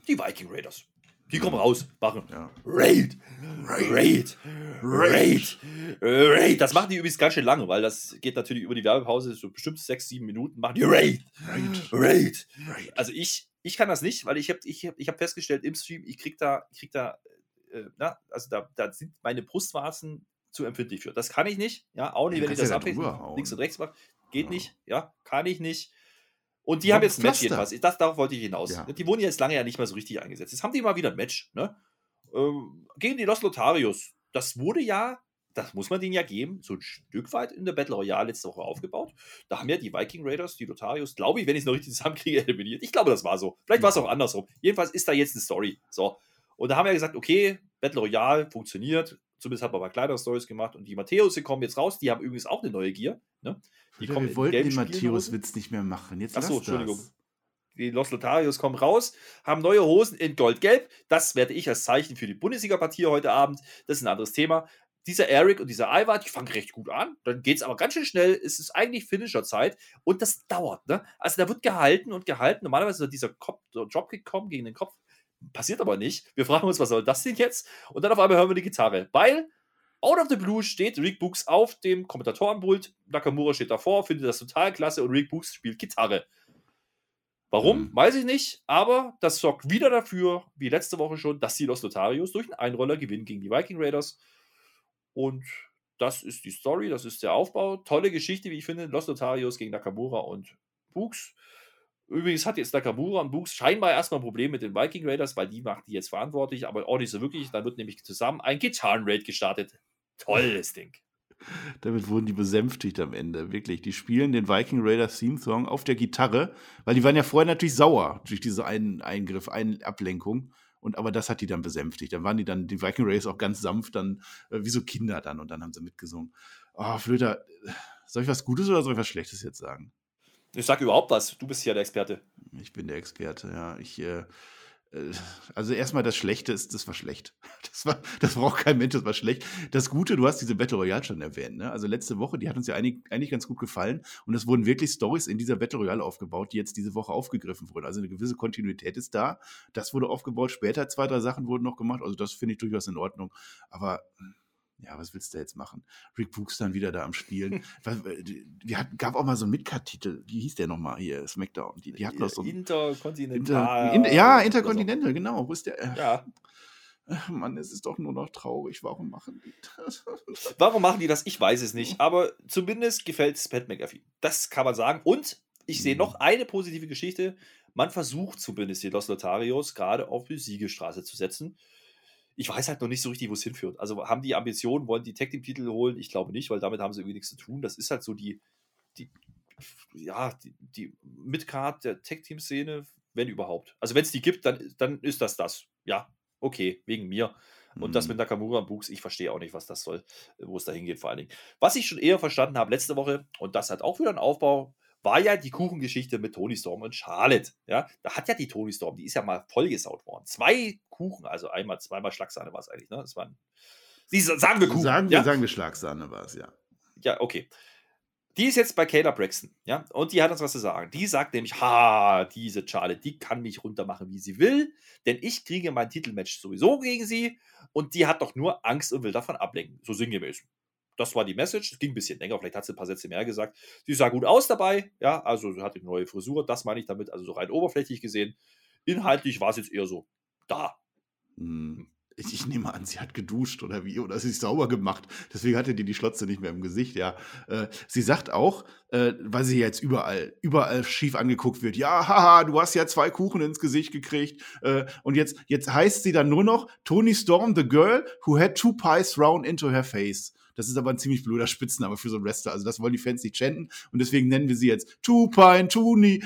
Die Viking Raiders. Die kommen raus, machen ja. Raid, Raid, Raid, Raid. Das machen die übrigens ganz schön lange, weil das geht natürlich über die Werbepause, so bestimmt sechs, sieben Minuten, machen die Raid, Raid, Raid. Also ich, ich kann das nicht, weil ich habe ich hab, ich hab festgestellt im Stream, ich krieg da, ich krieg da, äh, na, also da, da sind meine Brustwarzen zu empfindlich für. Das kann ich nicht, ja, auch nicht, wenn ich das ja links und rechts mache. Geht ja. nicht, ja, kann ich nicht. Und die haben jetzt ein Match jedenfalls. Das, darauf wollte ich hinaus. Ja. Die wurden jetzt lange ja nicht mehr so richtig eingesetzt. Jetzt haben die mal wieder ein Match, ne? Ähm, gegen die Los Lotarios. Das wurde ja, das muss man denen ja geben, so ein Stück weit in der Battle Royale letzte Woche aufgebaut. Da haben ja die Viking Raiders, die Lotarios, glaube ich, wenn ich es noch richtig zusammenkriege, [laughs] eliminiert. Ich glaube, das war so. Vielleicht war es auch andersrum. Jedenfalls ist da jetzt eine Story. So. Und da haben wir gesagt, okay, Battle Royale funktioniert. Zumindest hat man aber kleinere Stories gemacht. Und die Matthäus, kommen jetzt raus. Die haben übrigens auch eine neue Gear. Ne? Die Oder kommen wir wollten den. Matthäus-Witz nicht mehr machen. Jetzt Achso, Entschuldigung. das. Die Los Lotarios kommen raus, haben neue Hosen in Gold-Gelb. Das werde ich als Zeichen für die Bundesliga-Partie heute Abend. Das ist ein anderes Thema. Dieser Eric und dieser Ivar, die fangen recht gut an. Dann geht es aber ganz schön schnell. Es ist eigentlich Finisher-Zeit und das dauert. Ne? Also da wird gehalten und gehalten. Normalerweise soll dieser Kopf, Dropkick kommen gegen den Kopf. Passiert aber nicht. Wir fragen uns, was soll das denn jetzt? Und dann auf einmal hören wir die Gitarre. Weil out of the blue steht Rick Books auf dem Kommentatorenpult. Nakamura steht davor, findet das total klasse und Rick Books spielt Gitarre. Warum? Mhm. Weiß ich nicht, aber das sorgt wieder dafür, wie letzte Woche schon, dass die Los Lotarios durch einen Einroller gewinnen gegen die Viking Raiders. Und das ist die Story, das ist der Aufbau. Tolle Geschichte, wie ich finde. Los Lotarios gegen Nakamura und Books. Übrigens hat jetzt Nakamura und Books scheinbar erstmal ein Problem mit den Viking Raiders, weil die macht die jetzt verantwortlich, aber auch nicht so wirklich. Dann wird nämlich zusammen ein Gitarrenraid gestartet. Tolles Ding. [laughs] Damit wurden die besänftigt am Ende. Wirklich. Die spielen den Viking Raiders Theme Song auf der Gitarre, weil die waren ja vorher natürlich sauer durch diese einen Eingriff, eine Ablenkung. Und aber das hat die dann besänftigt. Dann waren die dann, die Viking Raiders auch ganz sanft, dann äh, wie so Kinder dann und dann haben sie mitgesungen. Oh, Flöter, soll ich was Gutes oder soll ich was Schlechtes jetzt sagen? Ich sag überhaupt was. Du bist ja der Experte. Ich bin der Experte, ja. Ich, äh, äh, also erstmal das Schlechte ist, das war schlecht. [laughs] Das, war, das braucht kein Mensch, das war schlecht. Das Gute, du hast diese Battle Royale schon erwähnt, ne? Also letzte Woche, die hat uns ja eigentlich, eigentlich ganz gut gefallen und es wurden wirklich Stories in dieser Battle Royale aufgebaut, die jetzt diese Woche aufgegriffen wurden. Also eine gewisse Kontinuität ist da. Das wurde aufgebaut, später zwei, drei Sachen wurden noch gemacht, also das finde ich durchaus in Ordnung. Aber ja, was willst du jetzt machen? Rick Books dann wieder da am Spielen. [laughs] Was, äh, Wir hatten, gab auch mal so einen Midcard-Titel. Wie hieß der nochmal hier? SmackDown. Die, die hatten doch so Interkontinental. Inter, in, ja, Intercontinental, genau. Wo ist der? Äh, Ja. Mann, es ist doch nur noch traurig. Warum machen die das? [laughs] Warum machen die das? Ich weiß es nicht. Aber zumindest gefällt es Pat McAfee. Das kann man sagen. Und ich sehe Mhm. noch eine positive Geschichte. Man versucht zumindest die Los Lotarios gerade auf die Siegestraße zu setzen. Ich weiß halt noch nicht so richtig, wo es hinführt. Also haben die Ambitionen, wollen die Tag Team Titel holen? Ich glaube nicht, weil damit haben sie irgendwie nichts zu tun. Das ist halt so die, die ja, die, die Midcard der Tag Team Szene, wenn überhaupt. Also wenn es die gibt, dann, dann ist das das. Ja, okay, wegen mir. Und das Mhm. mit Nakamura und Books, ich verstehe auch nicht, was das soll, wo es da hingeht vor allen Dingen. Was ich schon eher verstanden habe letzte Woche, und das hat auch wieder einen Aufbau, war ja die Kuchengeschichte mit Tony Storm und Charlotte. Ja, da hat ja die Tony Storm, die ist ja mal vollgesaut worden. Zwei Kuchen, also einmal, zweimal Schlagsahne war es eigentlich, ne? Das waren, die, sagen wir Kuchen. Sagen wir, ja? sagen wir Schlagsahne war es, ja. Ja, okay. Die ist jetzt bei Kayla Braxton, ja, und die hat uns was zu sagen. Die sagt nämlich, ha, diese Charlotte, die kann mich runtermachen, wie sie will, denn ich kriege mein Titelmatch sowieso gegen sie und die hat doch nur Angst und will davon ablenken, so sinngemäß. Das war die Message. Es ging ein bisschen länger, vielleicht hat sie ein paar Sätze mehr gesagt. Sie sah gut aus dabei, ja, also sie hatte eine neue Frisur, das meine ich damit, also so rein oberflächlich gesehen. Inhaltlich war es jetzt eher so, da. Hm. Ich, ich nehme an, sie hat geduscht oder wie, oder sie ist sauber gemacht. Deswegen hatte die die Schlotze nicht mehr im Gesicht, ja. Äh, sie sagt auch, äh, weil sie jetzt überall, überall schief angeguckt wird, ja, haha, du hast ja zwei Kuchen ins Gesicht gekriegt. Äh, und jetzt, jetzt heißt sie dann nur noch Tony Storm, the girl who had two pies thrown into her face. Das ist aber ein ziemlich blöder Spitzname für so einen Wrestler. Also das wollen die Fans nicht chanten. Und deswegen nennen wir sie jetzt Two-Pine Tony,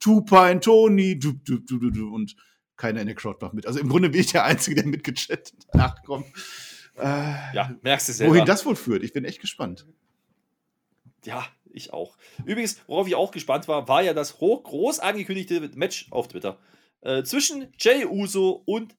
Two-Pine Tony. Und keiner in der Crowd macht mit. Also im Grunde bin ich der Einzige, der mitgechattet hat. Ach komm. Äh, Ja, merkst du selber. wohin das wohl führt, ich bin echt gespannt. Ja, ich auch. Übrigens, worauf ich auch gespannt war, war ja das hoch groß angekündigte Match auf Twitter äh, zwischen Jay Uso und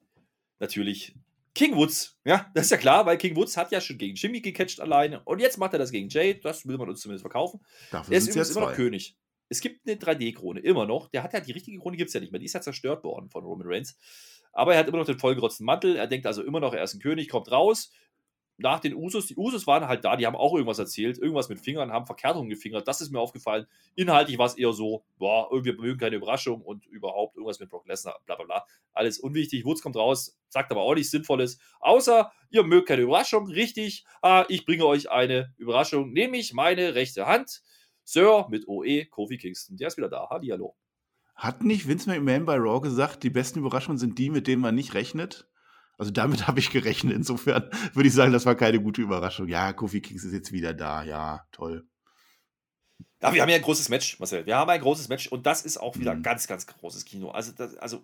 natürlich King Woods. Ja, das ist ja klar, weil King Woods hat ja schon gegen Jimmy gecatcht alleine und jetzt macht er das gegen Jay. Das will man uns zumindest verkaufen. Dafür Er ist übrigens immer noch. König. Es gibt eine 3D-Krone, immer noch. Der hat ja die richtige Krone, gibt es ja nicht mehr. Die ist ja zerstört worden von Roman Reigns. Aber er hat immer noch den vollgerotzten Mantel. Er denkt also immer noch, er ist ein König, kommt raus. Nach den Usos, die Usos waren halt da, die haben auch irgendwas erzählt, irgendwas mit Fingern, haben verkehrt rumgefingert. Das ist mir aufgefallen. Inhaltlich war es eher so, boah, irgendwie mögen keine Überraschung und überhaupt irgendwas mit Brock Lesnar, bla bla bla. Alles unwichtig. Woods kommt raus, sagt aber auch nichts Sinnvolles. Außer, ihr mögt keine Überraschung, richtig. Ah, ich bringe euch eine Überraschung, nämlich meine rechte Hand. Sir mit OE, Kofi Kingston. Der ist wieder da. Hallihallo. Hat nicht Vince McMahon bei Raw gesagt, die besten Überraschungen sind die, mit denen man nicht rechnet? Also damit [laughs] habe ich gerechnet. Insofern würde ich sagen, das war keine gute Überraschung. Ja, Kofi Kings ist jetzt wieder da. Ja, toll. Ja, wir haben ja ein großes Match, Marcel. Wir haben ein großes Match und das ist auch wieder mhm. ganz, ganz großes Kino. Also das, also,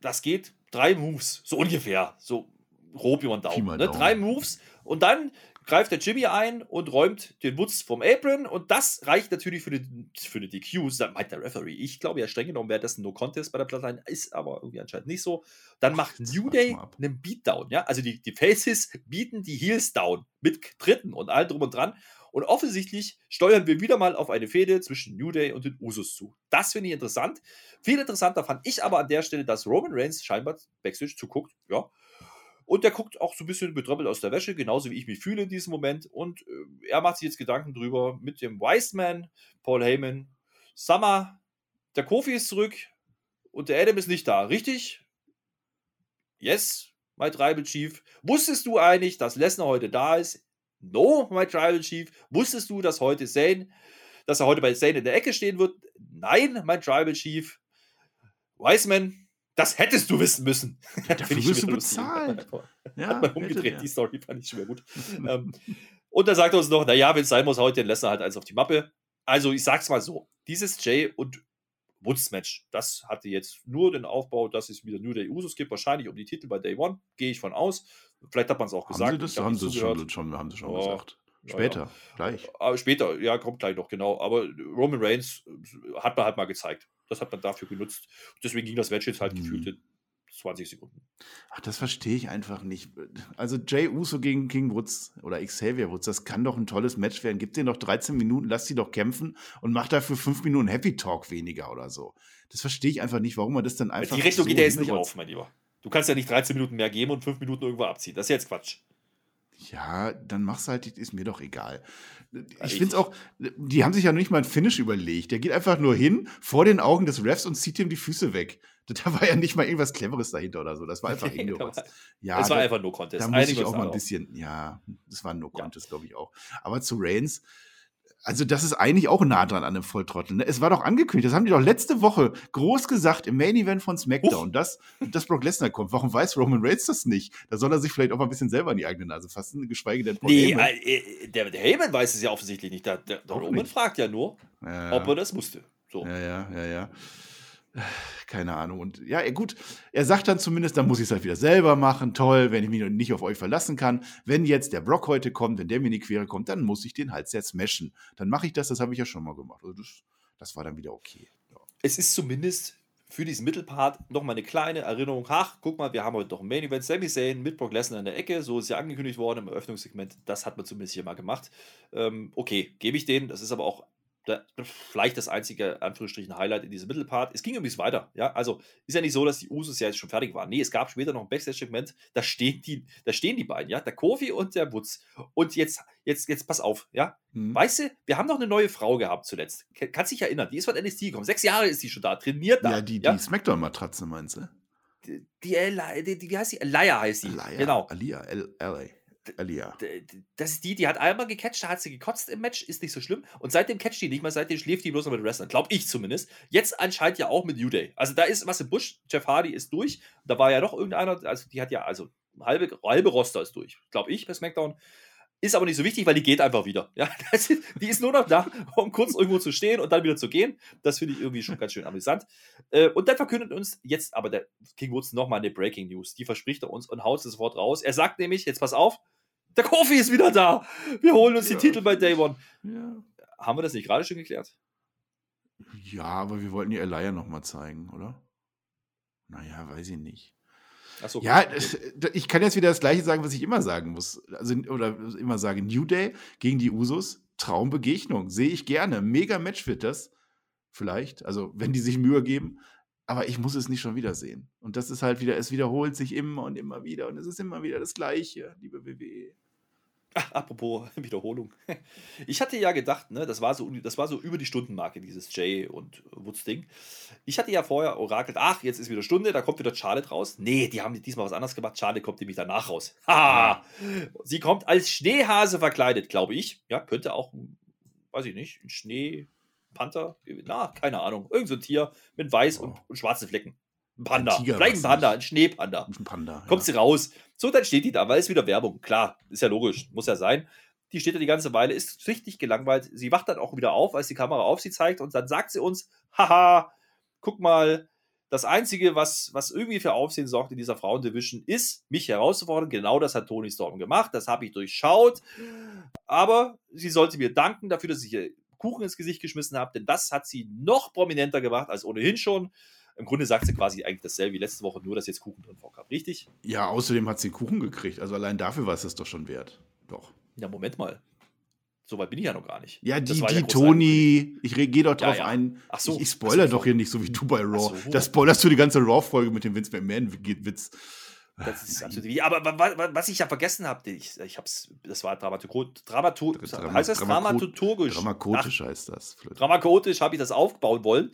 das geht drei Moves, so ungefähr. So grob über den Daumen. Ne? Drei Moves und dann greift der Jimmy ein und räumt den Wutz vom Apron und das reicht natürlich für eine, für eine DQ, meint der Referee. Ich glaube ja streng genommen wäre das ein No-Contest bei der Plattline, ist aber irgendwie anscheinend nicht so. Dann macht New Day einen Beatdown, ja, also die, die Faces bieten die Heels down mit Tritten und allem drum und dran und offensichtlich steuern wir wieder mal auf eine Fehde zwischen New Day und den Usos zu. Das finde ich interessant. Viel interessanter fand ich aber an der Stelle, dass Roman Reigns scheinbar Backstage zuguckt, ja, und der guckt auch so ein bisschen betröppelt aus der Wäsche, genauso wie ich mich fühle in diesem Moment. Und äh, er macht sich jetzt Gedanken drüber mit dem Wiseman, Paul Heyman, Summer, der Kofi ist zurück und der Adam ist nicht da, richtig? Yes, my Tribal Chief. Wusstest du eigentlich, dass Lesnar heute da ist? No, my Tribal Chief. Wusstest du, dass heute Zane, dass er heute bei Zane in der Ecke stehen wird? Nein, mein Tribal Chief. Wiseman, das hättest du wissen müssen. Ja, dafür [laughs] wirst du bezahlt. [laughs] Ja, Hat man umgedreht, die Story fand ich schon mehr gut. [laughs] ähm, und dann sagt er uns noch, naja, wenn es sein muss, heute den lässt er halt eins auf die Mappe. Also ich sag's mal so, dieses Jay und Woods Match, das hatte jetzt nur den Aufbau, dass es wieder nur der Usos gibt, wahrscheinlich um die Titel bei Day One, gehe ich von aus. Vielleicht hat man es auch haben gesagt. Sie das haben sie schon, schon, haben sie schon oh, gesagt. Später, ja. gleich. Aber später, ja, kommt gleich noch, genau. Aber Roman Reigns hat man halt mal gezeigt. Das hat man dafür genutzt. Deswegen ging das Match jetzt halt mhm. gefühlte 20 Sekunden. Ach, das verstehe ich einfach nicht. Also Jay Uso gegen King Woods oder Xavier Woods, das kann doch ein tolles Match werden. Gib denen doch 13 Minuten, lass sie doch kämpfen und mach dafür 5 Minuten Happy Talk weniger oder so. Das verstehe ich einfach nicht, warum man das dann einfach. Die Rechnung so geht ja jetzt nicht auf, mein Lieber. Du kannst ja nicht 13 Minuten mehr geben und 5 Minuten irgendwo abziehen. Das ist jetzt Quatsch. Ja, dann mach's halt, ist mir doch egal. Ich finde es auch, die haben sich ja noch nicht mal ein Finish überlegt. Der geht einfach nur hin, vor den Augen des Refs und zieht ihm die Füße weg. Da war ja nicht mal irgendwas Cleveres dahinter oder so. Das war einfach [laughs] Ignoranz. ja, das war da, einfach nur Contest. Da muss ich auch mal ein bisschen, ja, das war nur Contest, ja. glaube ich auch. Aber zu Reigns, also das ist eigentlich auch nah dran an einem Volltrottel. Ne? Es war doch angekündigt, das haben die doch letzte Woche groß gesagt im Main Event von SmackDown, Uff. dass, dass Brock Lesnar kommt. Warum weiß Roman Reigns das nicht? Da soll er sich vielleicht auch mal ein bisschen selber in die eigene Nase fassen, geschweige denn Paul nee, Heyman. Äh, der, der Heyman weiß es ja offensichtlich nicht. Der, der, der Roman nicht. fragt ja nur, ja, ob er das musste. So. Ja, ja, ja, ja. Keine Ahnung. Und ja, gut, er sagt dann zumindest, dann muss ich es halt wieder selber machen. Toll, wenn ich mich nicht auf euch verlassen kann. Wenn jetzt der Brock heute kommt, wenn der mir in die Quere kommt, dann muss ich den halt sehr smashen. Dann mache ich das, das habe ich ja schon mal gemacht. Also das, das war dann wieder okay. Ja. Es ist zumindest für diesen Mittelpart nochmal eine kleine Erinnerung. Ach, guck mal, wir haben heute noch ein Main Event. Sami Zayn mit Brock Lesnar in der Ecke. So ist ja angekündigt worden im Eröffnungssegment. Das hat man zumindest hier mal gemacht. Ähm, okay, gebe ich denen. Das ist aber auch der, vielleicht das einzige, Anführungsstrichen, Highlight in diesem Mittelpart. Es ging übrigens weiter. Ja, also ist ja nicht so, dass die Usos ja jetzt schon fertig waren. Nee, es gab später noch ein Backstage-Segment, da stehen die, da stehen die beiden, ja, der Kofi und der Wutz. Und jetzt, jetzt, jetzt pass auf, ja. Hm. Weißt du, wir haben noch eine neue Frau gehabt zuletzt. Kannst dich erinnern, die ist von NXT gekommen. Sechs Jahre ist die schon da, trainiert da. Ja, die, die Smackdown-Matratze meinst du? Die, die, die, die, wie heißt die? Elia heißt die. Elia, genau. Alia, L.A. Alia. Das ist die, die hat einmal gecatcht, da hat sie gekotzt im Match, ist nicht so schlimm. Und seitdem catcht die nicht mehr, seitdem schläft die bloß noch mit Wrestlern. Glaub ich zumindest. Jetzt anscheinend ja auch mit New Day. Also da ist was im Busch. Jeff Hardy ist durch. Da war ja noch irgendeiner, also die hat ja, also halbe, halbe Roster ist durch. Glaub ich bei SmackDown. Ist aber nicht so wichtig, weil die geht einfach wieder. Ja, [laughs] ist, die ist nur noch da, um kurz irgendwo zu stehen und dann wieder zu gehen. Das finde ich irgendwie schon ganz schön amüsant. Äh, und dann verkündet uns jetzt aber der King Woods nochmal eine Breaking News. Die verspricht er uns und haut es sofort raus. Er sagt nämlich, jetzt pass auf, der Kofi ist wieder da. Wir holen uns ja. die Titel bei Day One. Ja. Haben wir das nicht gerade schon geklärt? Ja, aber wir wollten die Elia nochmal zeigen, oder? Naja, weiß ich nicht. So, ja, ich kann jetzt wieder das Gleiche sagen, was ich immer sagen muss. Also, oder immer sagen: New Day gegen die Usos, Traumbegegnung. Sehe ich gerne. Mega Match wird das. Vielleicht. Also, wenn die sich Mühe geben. Aber ich muss es nicht schon wieder sehen. Und das ist halt wieder, es wiederholt sich immer und immer wieder. Und es ist immer wieder das Gleiche, liebe WWE. Ach, [laughs] apropos Wiederholung. Ich hatte ja gedacht, ne, das war so, das war so über die Stundenmarke, dieses Jay und Woods Ding. Ich hatte ja vorher orakelt, ach, jetzt ist wieder Stunde, da kommt wieder Charlotte raus. Nee, die haben diesmal was anderes gemacht. Charlotte kommt nämlich danach raus. [laughs] Ha! Sie kommt als Schneehase verkleidet, glaube ich. Ja, könnte auch, weiß ich nicht, ein Schneepanther, na, keine Ahnung. Irgend so ein Tier mit weiß oh. und, und schwarzen Flecken. Ein Panda. Tiger Vielleicht ein Panda, ein Schneepanda. Ein Panda. Kommt sie raus. So, dann steht die da, weil es wieder Werbung. Klar, ist ja logisch, muss ja sein. Die steht da die ganze Weile, ist richtig gelangweilt. Sie wacht dann auch wieder auf, als die Kamera auf sie zeigt und dann sagt sie uns, haha, guck mal, das Einzige, was, was irgendwie für Aufsehen sorgt in dieser Frauendivision, ist, mich herauszufordern. Genau das hat Tony Storm gemacht. Das habe ich durchschaut. Aber sie sollte mir danken dafür, dass ich ihr Kuchen ins Gesicht geschmissen habe, denn das hat sie noch prominenter gemacht als ohnehin schon. Im Grunde sagt sie quasi eigentlich dasselbe wie letzte Woche, nur dass jetzt Kuchen drin vorkam. Richtig? Ja, außerdem hat sie Kuchen gekriegt. Also allein dafür war es das doch schon wert. Doch. Ja, Moment mal. So weit bin ich ja noch gar nicht. Ja, Das die, ja die Toni, ich gehe doch Ja, drauf ja. ein. Ach so. Ich, ich spoiler so. doch hier nicht so wie du bei Raw. So. Da spoilerst du die ganze Raw-Folge mit dem Vince McMahon-Witz. Das ist absolut wie. Aber wa- wa- was ich ja vergessen habe, ich, ich hab's, das war Dramaturg, Dramatur, Drama- heißt das dramaturgisch? Dramakotisch heißt das. Ach, dramakotisch habe ich das aufbauen wollen.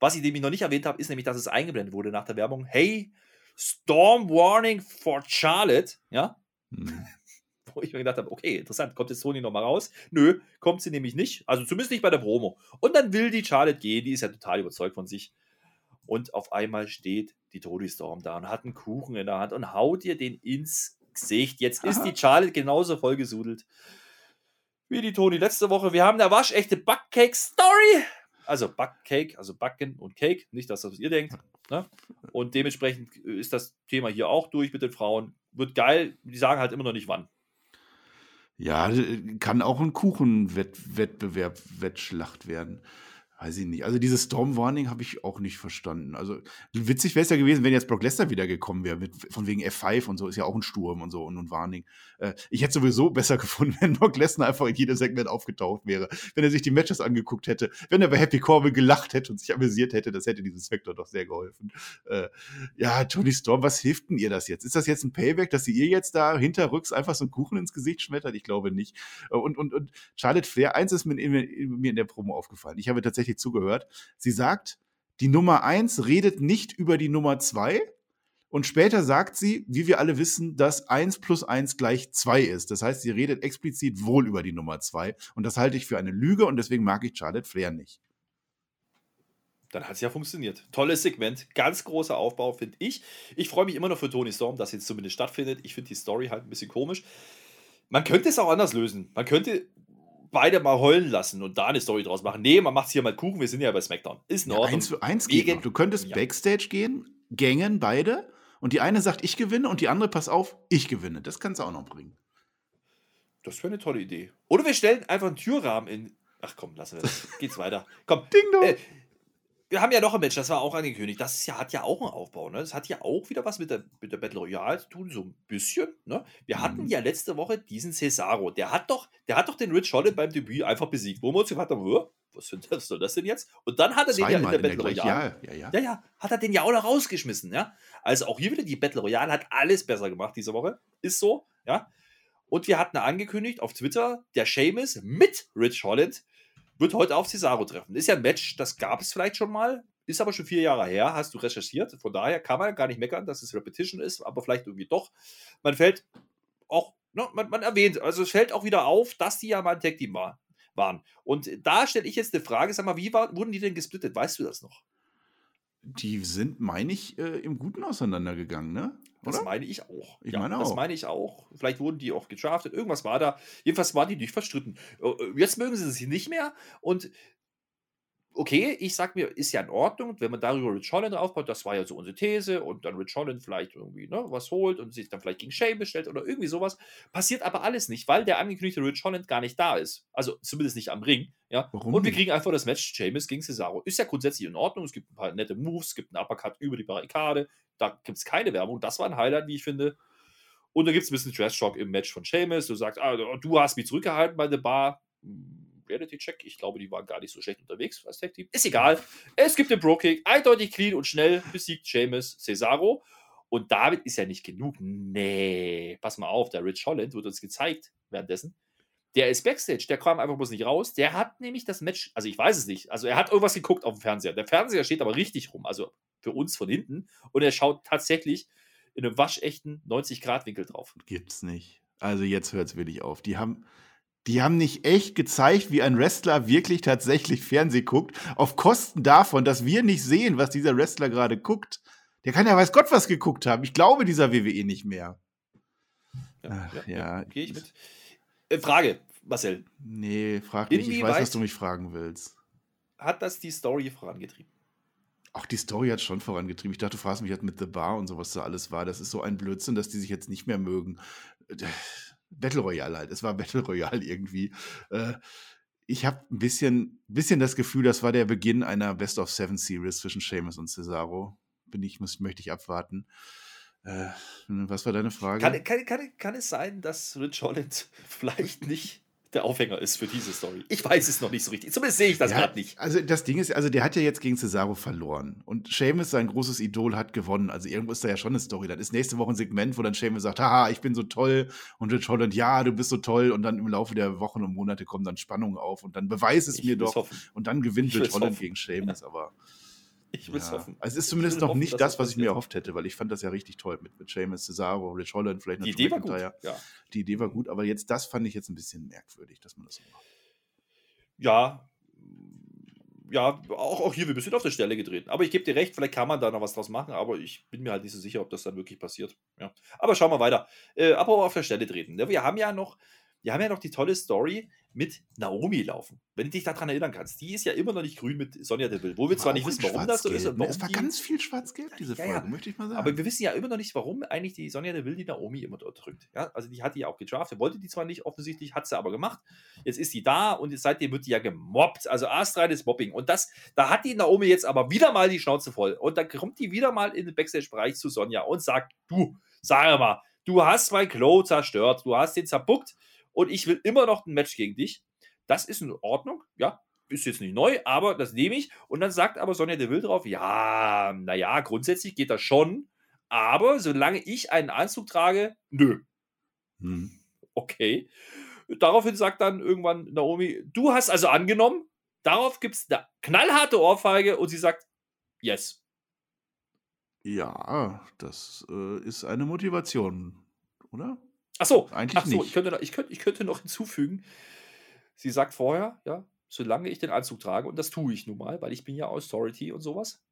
Was ich nämlich noch nicht erwähnt habe, ist nämlich, dass es eingeblendet wurde nach der Werbung. Hey, Storm Warning for Charlotte. Ja, Hm. [laughs] wo ich mir gedacht habe, okay, interessant, kommt jetzt Toni nochmal raus? Nö, kommt sie nämlich nicht. Also zumindest nicht bei der Promo. Und dann will die Charlotte gehen, die ist ja total überzeugt von sich. Und auf einmal steht die Toni Storm da und hat einen Kuchen in der Hand und haut ihr den ins Gesicht. Jetzt ist Aha. die [laughs] Charlotte genauso vollgesudelt wie die Toni letzte Woche. Wir haben eine waschechte Backcake-Story. Also Backcake, also Backen und Cake. Nicht das, was ihr denkt. Ne? Und dementsprechend ist das Thema hier auch durch mit den Frauen. Wird geil. Die sagen halt immer noch nicht wann. Ja, äh, kann auch ein Kuchenwettbewerb, Wettschlacht werden. Weiß ich nicht. Also dieses Storm Warning habe ich auch nicht verstanden. Also witzig wäre es ja gewesen, wenn jetzt Brock Lesnar wieder gekommen wäre, von wegen F5 und so, ist ja auch ein Sturm und so und ein Warning. Äh, ich hätte sowieso besser [laughs] gefunden, wenn Brock Lesnar einfach in jedem Segment aufgetaucht wäre. Wenn er sich die Matches angeguckt hätte, wenn er bei Happy Corbin gelacht hätte und sich amüsiert hätte, das hätte diesem Vektor doch sehr geholfen. Äh, ja, Tony Storm, was hilft denn ihr das jetzt? Ist das jetzt ein Payback, dass sie ihr jetzt da hinterrücks einfach so einen Kuchen ins Gesicht schmettert? Ich glaube nicht. Äh, Und, und, und Charlotte Flair, eins ist mir in, mir in der Promo aufgefallen. Ich habe tatsächlich zugehört. Sie sagt, die Nummer eins redet nicht über die Nummer zwei. Und später sagt sie, wie wir alle wissen, dass eins plus eins gleich zwei ist. Das heißt, sie redet explizit wohl über die Nummer zwei. Und das halte ich für eine Lüge und deswegen mag ich Charlotte Flair nicht. Dann hat es ja funktioniert. Tolles Segment, ganz großer Aufbau, finde ich. Ich freue mich immer noch für Tony Storm, dass jetzt zumindest stattfindet. Ich finde die Story halt ein bisschen komisch. Man könnte es auch anders lösen. Man könnte beide mal heulen lassen und da eine Story draus machen. Nee, man macht es hier mal Kuchen, wir sind ja bei SmackDown. Ist in Ja, Ordnung. eins für eins noch. Du könntest Ja. Backstage gehen, gängen beide. Und die eine sagt, ich gewinne und die andere, pass auf, ich gewinne. Das kannst du auch noch bringen. Das wäre eine tolle Idee. Oder wir stellen einfach einen Türrahmen in. Ach komm, lassen wir das. Geht's weiter. Komm, [laughs] Ding dong. Äh, wir haben ja noch ein Match, das war auch angekündigt. Das ist ja, hat ja auch einen Aufbau. Ne? Das hat ja auch wieder was mit der, mit der Battle Royale zu tun, so ein bisschen. Ne? Wir hatten Mhm. ja letzte Woche diesen Cesaro. Der hat doch, der hat doch den Rich Holland beim Debüt einfach besiegt. Wo wir uns gefragt haben, "Hä, was soll das denn jetzt? Und dann hat er den ja in der Battle. Royale. Ja, ja, ja. Ja, ja, hat er den ja auch noch rausgeschmissen, ja. Also auch hier wieder die Battle Royale hat alles besser gemacht diese Woche. Ist so, ja. Und wir hatten angekündigt auf Twitter, der Seamus mit Rich Holland wird heute auf Cesaro treffen. Ist ja ein Match, das gab es vielleicht schon mal, ist aber schon vier Jahre her, hast du recherchiert. Von daher kann man gar nicht meckern, dass es Repetition ist, aber vielleicht irgendwie doch. Man fällt auch, ne, man, man erwähnt, also es fällt auch wieder auf, dass die ja mal ein Tag-Team war, waren. Und da stelle ich jetzt eine Frage, sag mal, wie war, wurden die denn gesplittet? Weißt du das noch? Die sind, meine ich, äh, im Guten auseinandergegangen, ne? Das Oder? meine ich auch. Ich ja, meine Das auch. meine ich auch. Vielleicht wurden die auch gedraftet. Irgendwas war da. Jedenfalls waren die nicht verstritten. Äh, Jetzt mögen sie sich nicht mehr. Und okay, ich sag mir, ist ja in Ordnung, wenn man darüber Rich Holland aufbaut. Das war ja so unsere These. Und dann Rich Holland vielleicht irgendwie ne, was holt und sich dann vielleicht gegen Shane bestellt oder irgendwie sowas. Passiert aber alles nicht, weil der angekündigte Rich Holland gar nicht da ist. Also zumindest nicht am Ring. Ja? Warum und wir kriegen einfach das Match Sheamus gegen Cesaro. Ist ja grundsätzlich in Ordnung. Es gibt ein paar nette Moves, es gibt einen Uppercut über die Barrikade. Da gibt es keine Werbung. Das war ein Highlight, wie ich finde. Und da gibt es ein bisschen Trash-Talk im Match von Sheamus. Du sagst, ah, du hast mich zurückgehalten bei The Bar. Hm, Reality-Check. Ich glaube, die waren gar nicht so schlecht unterwegs als Tag-Team. Ist egal. Es gibt den Bro-Kick. Eindeutig clean und schnell besiegt Sheamus Cesaro. Und damit ist ja nicht genug. Nee, pass mal auf, der Rich Holland wird uns gezeigt währenddessen. Der ist Backstage, der kam einfach bloß nicht raus. Der hat nämlich das Match, also ich weiß es nicht, also er hat irgendwas geguckt auf dem Fernseher. Der Fernseher steht aber richtig rum, also für uns von hinten. Und er schaut tatsächlich in einem waschechten 90-Grad-Winkel drauf. Gibt's nicht. Also jetzt hört's wirklich auf. Die haben, die haben nicht echt gezeigt, wie ein Wrestler wirklich tatsächlich Fernseh guckt, auf Kosten davon, dass wir nicht sehen, was dieser Wrestler gerade guckt. Der kann ja weiß Gott was geguckt haben. Ich glaube dieser WWE nicht mehr. Ja, Ach, ja, ja, Gehe ich mit. Äh, Frage, Marcel. Nee, frag nicht. Ich weiß, was du mich fragen willst. Hat das die Story vorangetrieben? Auch die Story hat schon vorangetrieben. Ich dachte, du fragst mich jetzt mit The Bar und so, was da alles war. Das ist so ein Blödsinn, dass die sich jetzt nicht mehr mögen. Battle Royale halt. Es war [laughs] Battle Royale irgendwie. Äh, Ich habe ein bisschen, bisschen das Gefühl, das war der Beginn einer Best of Seven Series zwischen Seamus und Cesaro. Bin ich, muss, möchte ich abwarten. Äh, was war deine Frage? Kann, kann, kann, kann es sein, dass Rich Holland [laughs] vielleicht nicht der Aufhänger ist für diese Story? Ich weiß es noch nicht so richtig. Zumindest sehe ich das Ja, gerade nicht. Also das Ding ist, also der hat ja jetzt gegen Cesaro verloren. Und Seamus, sein großes Idol, hat gewonnen. Also irgendwo ist da ja schon eine Story. Dann ist nächste Woche ein Segment, wo dann Seamus sagt, haha, ich bin so toll. Und Rich Holland, ja, du bist so toll. Und dann im Laufe der Wochen und Monate kommen dann Spannungen auf. Und dann beweis es Ich mir doch. hoffen. Und dann gewinnt Ich Rich Holland hoffen. gegen Seamus. Aber Ich will es ja. hoffen. Also es ist zumindest noch hoffen, nicht das, was ich mir erhofft hätte, weil ich fand das ja richtig toll mit, mit Seamus, Cesaro, Rich Holland, vielleicht noch Die Idee war gut. Ja. Die Idee war gut, aber jetzt das fand ich jetzt ein bisschen merkwürdig, dass man das so macht. ja, ja, auch, auch hier, wir sind auf der Stelle getreten. Aber ich gebe dir recht, vielleicht kann man da noch was draus machen, aber ich bin mir halt nicht so sicher, ob das dann wirklich passiert. Ja. Aber schauen wir weiter. Äh, aber auf der Stelle treten. Ne? Wir haben ja noch, wir haben ja noch die tolle Story mit Naomi laufen. Wenn du dich daran erinnern kannst, die ist ja immer noch nicht grün mit Sonja Deville. Wo wir zwar War nicht wissen, warum das so ist. Und warum Es war ganz viel schwarz-gelb, diese Folge, ja. möchte ich mal sagen. aber wir wissen ja immer noch nicht, warum eigentlich die Sonja Deville die Naomi immer dort drückt. Ja, also die hat die ja auch gedraftet, wollte die zwar nicht offensichtlich, hat sie aber gemacht. Jetzt ist die da und seitdem wird die ja gemobbt. Also astreines Mobbing. Und das, da hat die Naomi jetzt aber wieder mal die Schnauze voll. Und dann kommt die wieder mal in den Backstage-Bereich zu Sonja und sagt: Du, sag mal, du hast mein Klo zerstört, du hast den zerbuckt und ich will immer noch ein Match gegen dich. Das ist in Ordnung, ja. Ist jetzt nicht neu, aber das nehme ich. Und dann sagt aber Sonja Deville drauf: Ja, naja, grundsätzlich geht das schon. Aber solange ich einen Anzug trage, nö. Hm. Okay. Daraufhin sagt dann irgendwann Naomi, du hast also angenommen. Darauf gibt es eine knallharte Ohrfeige und sie sagt, yes. Ja, das äh, ist eine Motivation, oder? Ach so, Eigentlich ach so nicht. ich, könnte, noch- ich, könnte, ich könnte noch hinzufügen, sie sagt vorher, ja, solange ich den Anzug trage, und das tue ich nun mal, weil ich bin ja Authority und sowas.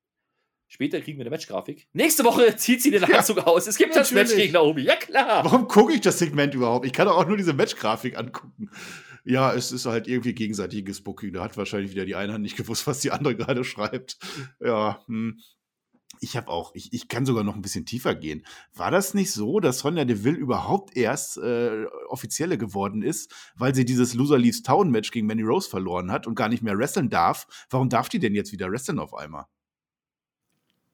Später kriegen wir eine Matchgrafik. Nächste Woche [laughs] zieht sie den [laughs] Ja, Anzug aus. Es gibt das Match natürlich. gegen Naomi. Ja, klar. Warum gucke ich das Segment überhaupt? Ich kann doch auch nur diese Matchgrafik angucken. Ja, es ist halt irgendwie gegenseitiges Booking. Da hat wahrscheinlich wieder die eine Hand nicht gewusst, was die andere [laughs] gerade schreibt. Ja, hm. Ich habe auch, ich, ich kann sogar noch ein bisschen tiefer gehen. War das nicht so, dass Sonja Deville überhaupt erst äh, offizielle geworden ist, weil sie dieses Loser Leaves Town Match gegen Manny Rose verloren hat und gar nicht mehr wresteln darf? Warum darf die denn jetzt wieder wresteln auf einmal?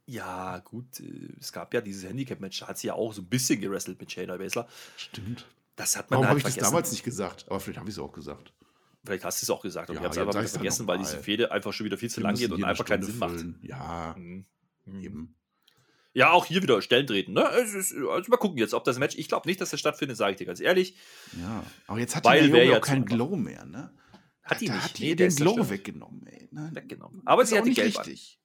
Ja, gut. äh, Es gab ja dieses Handicap-Match, da hat sie ja auch so ein bisschen gerestelt mit Shayna Baszler. Stimmt. Das hat man Warum halt habe ich das damals nicht gesagt? Aber vielleicht habe ich es auch gesagt. Vielleicht hast du es auch gesagt, aber Ja, ich habe es einfach vergessen, weil diese Fehde einfach schon wieder viel zu Wir lang geht und einfach keinen Sinn macht. füllen. Ja, Mhm. Mhm. eben. Ja, auch hier wieder Stellen treten. Ne? Ist, also mal gucken jetzt, ob das Match. Ich glaube nicht, dass das stattfindet, sage ich dir ganz ehrlich. Ja, aber jetzt hat die Naomi ja auch keinen Glow mehr, ne? Hat die da nicht. hat die Nee, den Glow weggenommen, ey. Ne? Weggenommen. Aber Ist sie hatte nicht Gelb richtig.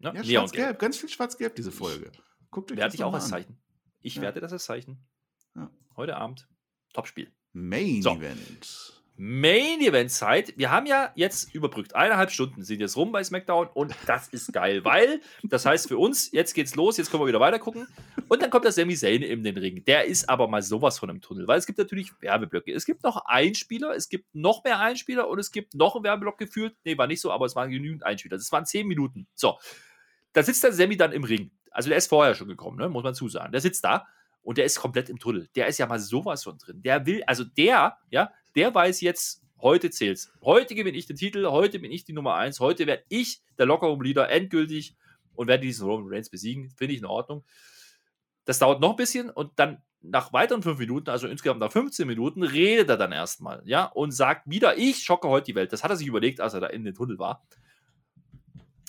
Ne? Ja, schwarz-gelb, ganz viel schwarz-gelb, diese Folge. Guckt euch Werde das ich auch als. Zeichen. Ich Ja. werde das als Zeichen. Ja. Heute Abend. Topspiel. Main So. Event. Main Event Zeit. Wir haben ja jetzt überbrückt. Eineinhalb Stunden sind jetzt rum bei SmackDown und das ist geil, [laughs] weil das heißt für uns, jetzt geht's los, jetzt können wir wieder weiter gucken. Und dann kommt der Sami Zayn in den Ring. Der ist aber mal sowas von im Tunnel, weil es gibt natürlich Werbeblöcke. Es gibt noch Einspieler, es gibt noch mehr Einspieler und es gibt noch einen Werbeblock gefühlt. Nee, war nicht so, aber es waren genügend Einspieler. Das waren zehn Minuten. So. Da sitzt der Sammy dann im Ring. Also der ist vorher schon gekommen, ne? muss man zusagen. Der sitzt da und der ist komplett im Tunnel. Der ist ja mal sowas von drin. Der will, also der, ja, der weiß jetzt, heute zählt's. Heute gewinne ich den Titel, heute bin ich die Nummer eins, heute werde ich der Lockerroom-Leader endgültig und werde diesen Roman Reigns besiegen. Finde ich in Ordnung. Das dauert noch ein bisschen und dann nach weiteren fünf Minuten, also insgesamt nach 15 Minuten, redet er dann erstmal, ja, und sagt wieder, ich schocke heute die Welt. Das hat er sich überlegt, als er da in den Tunnel war.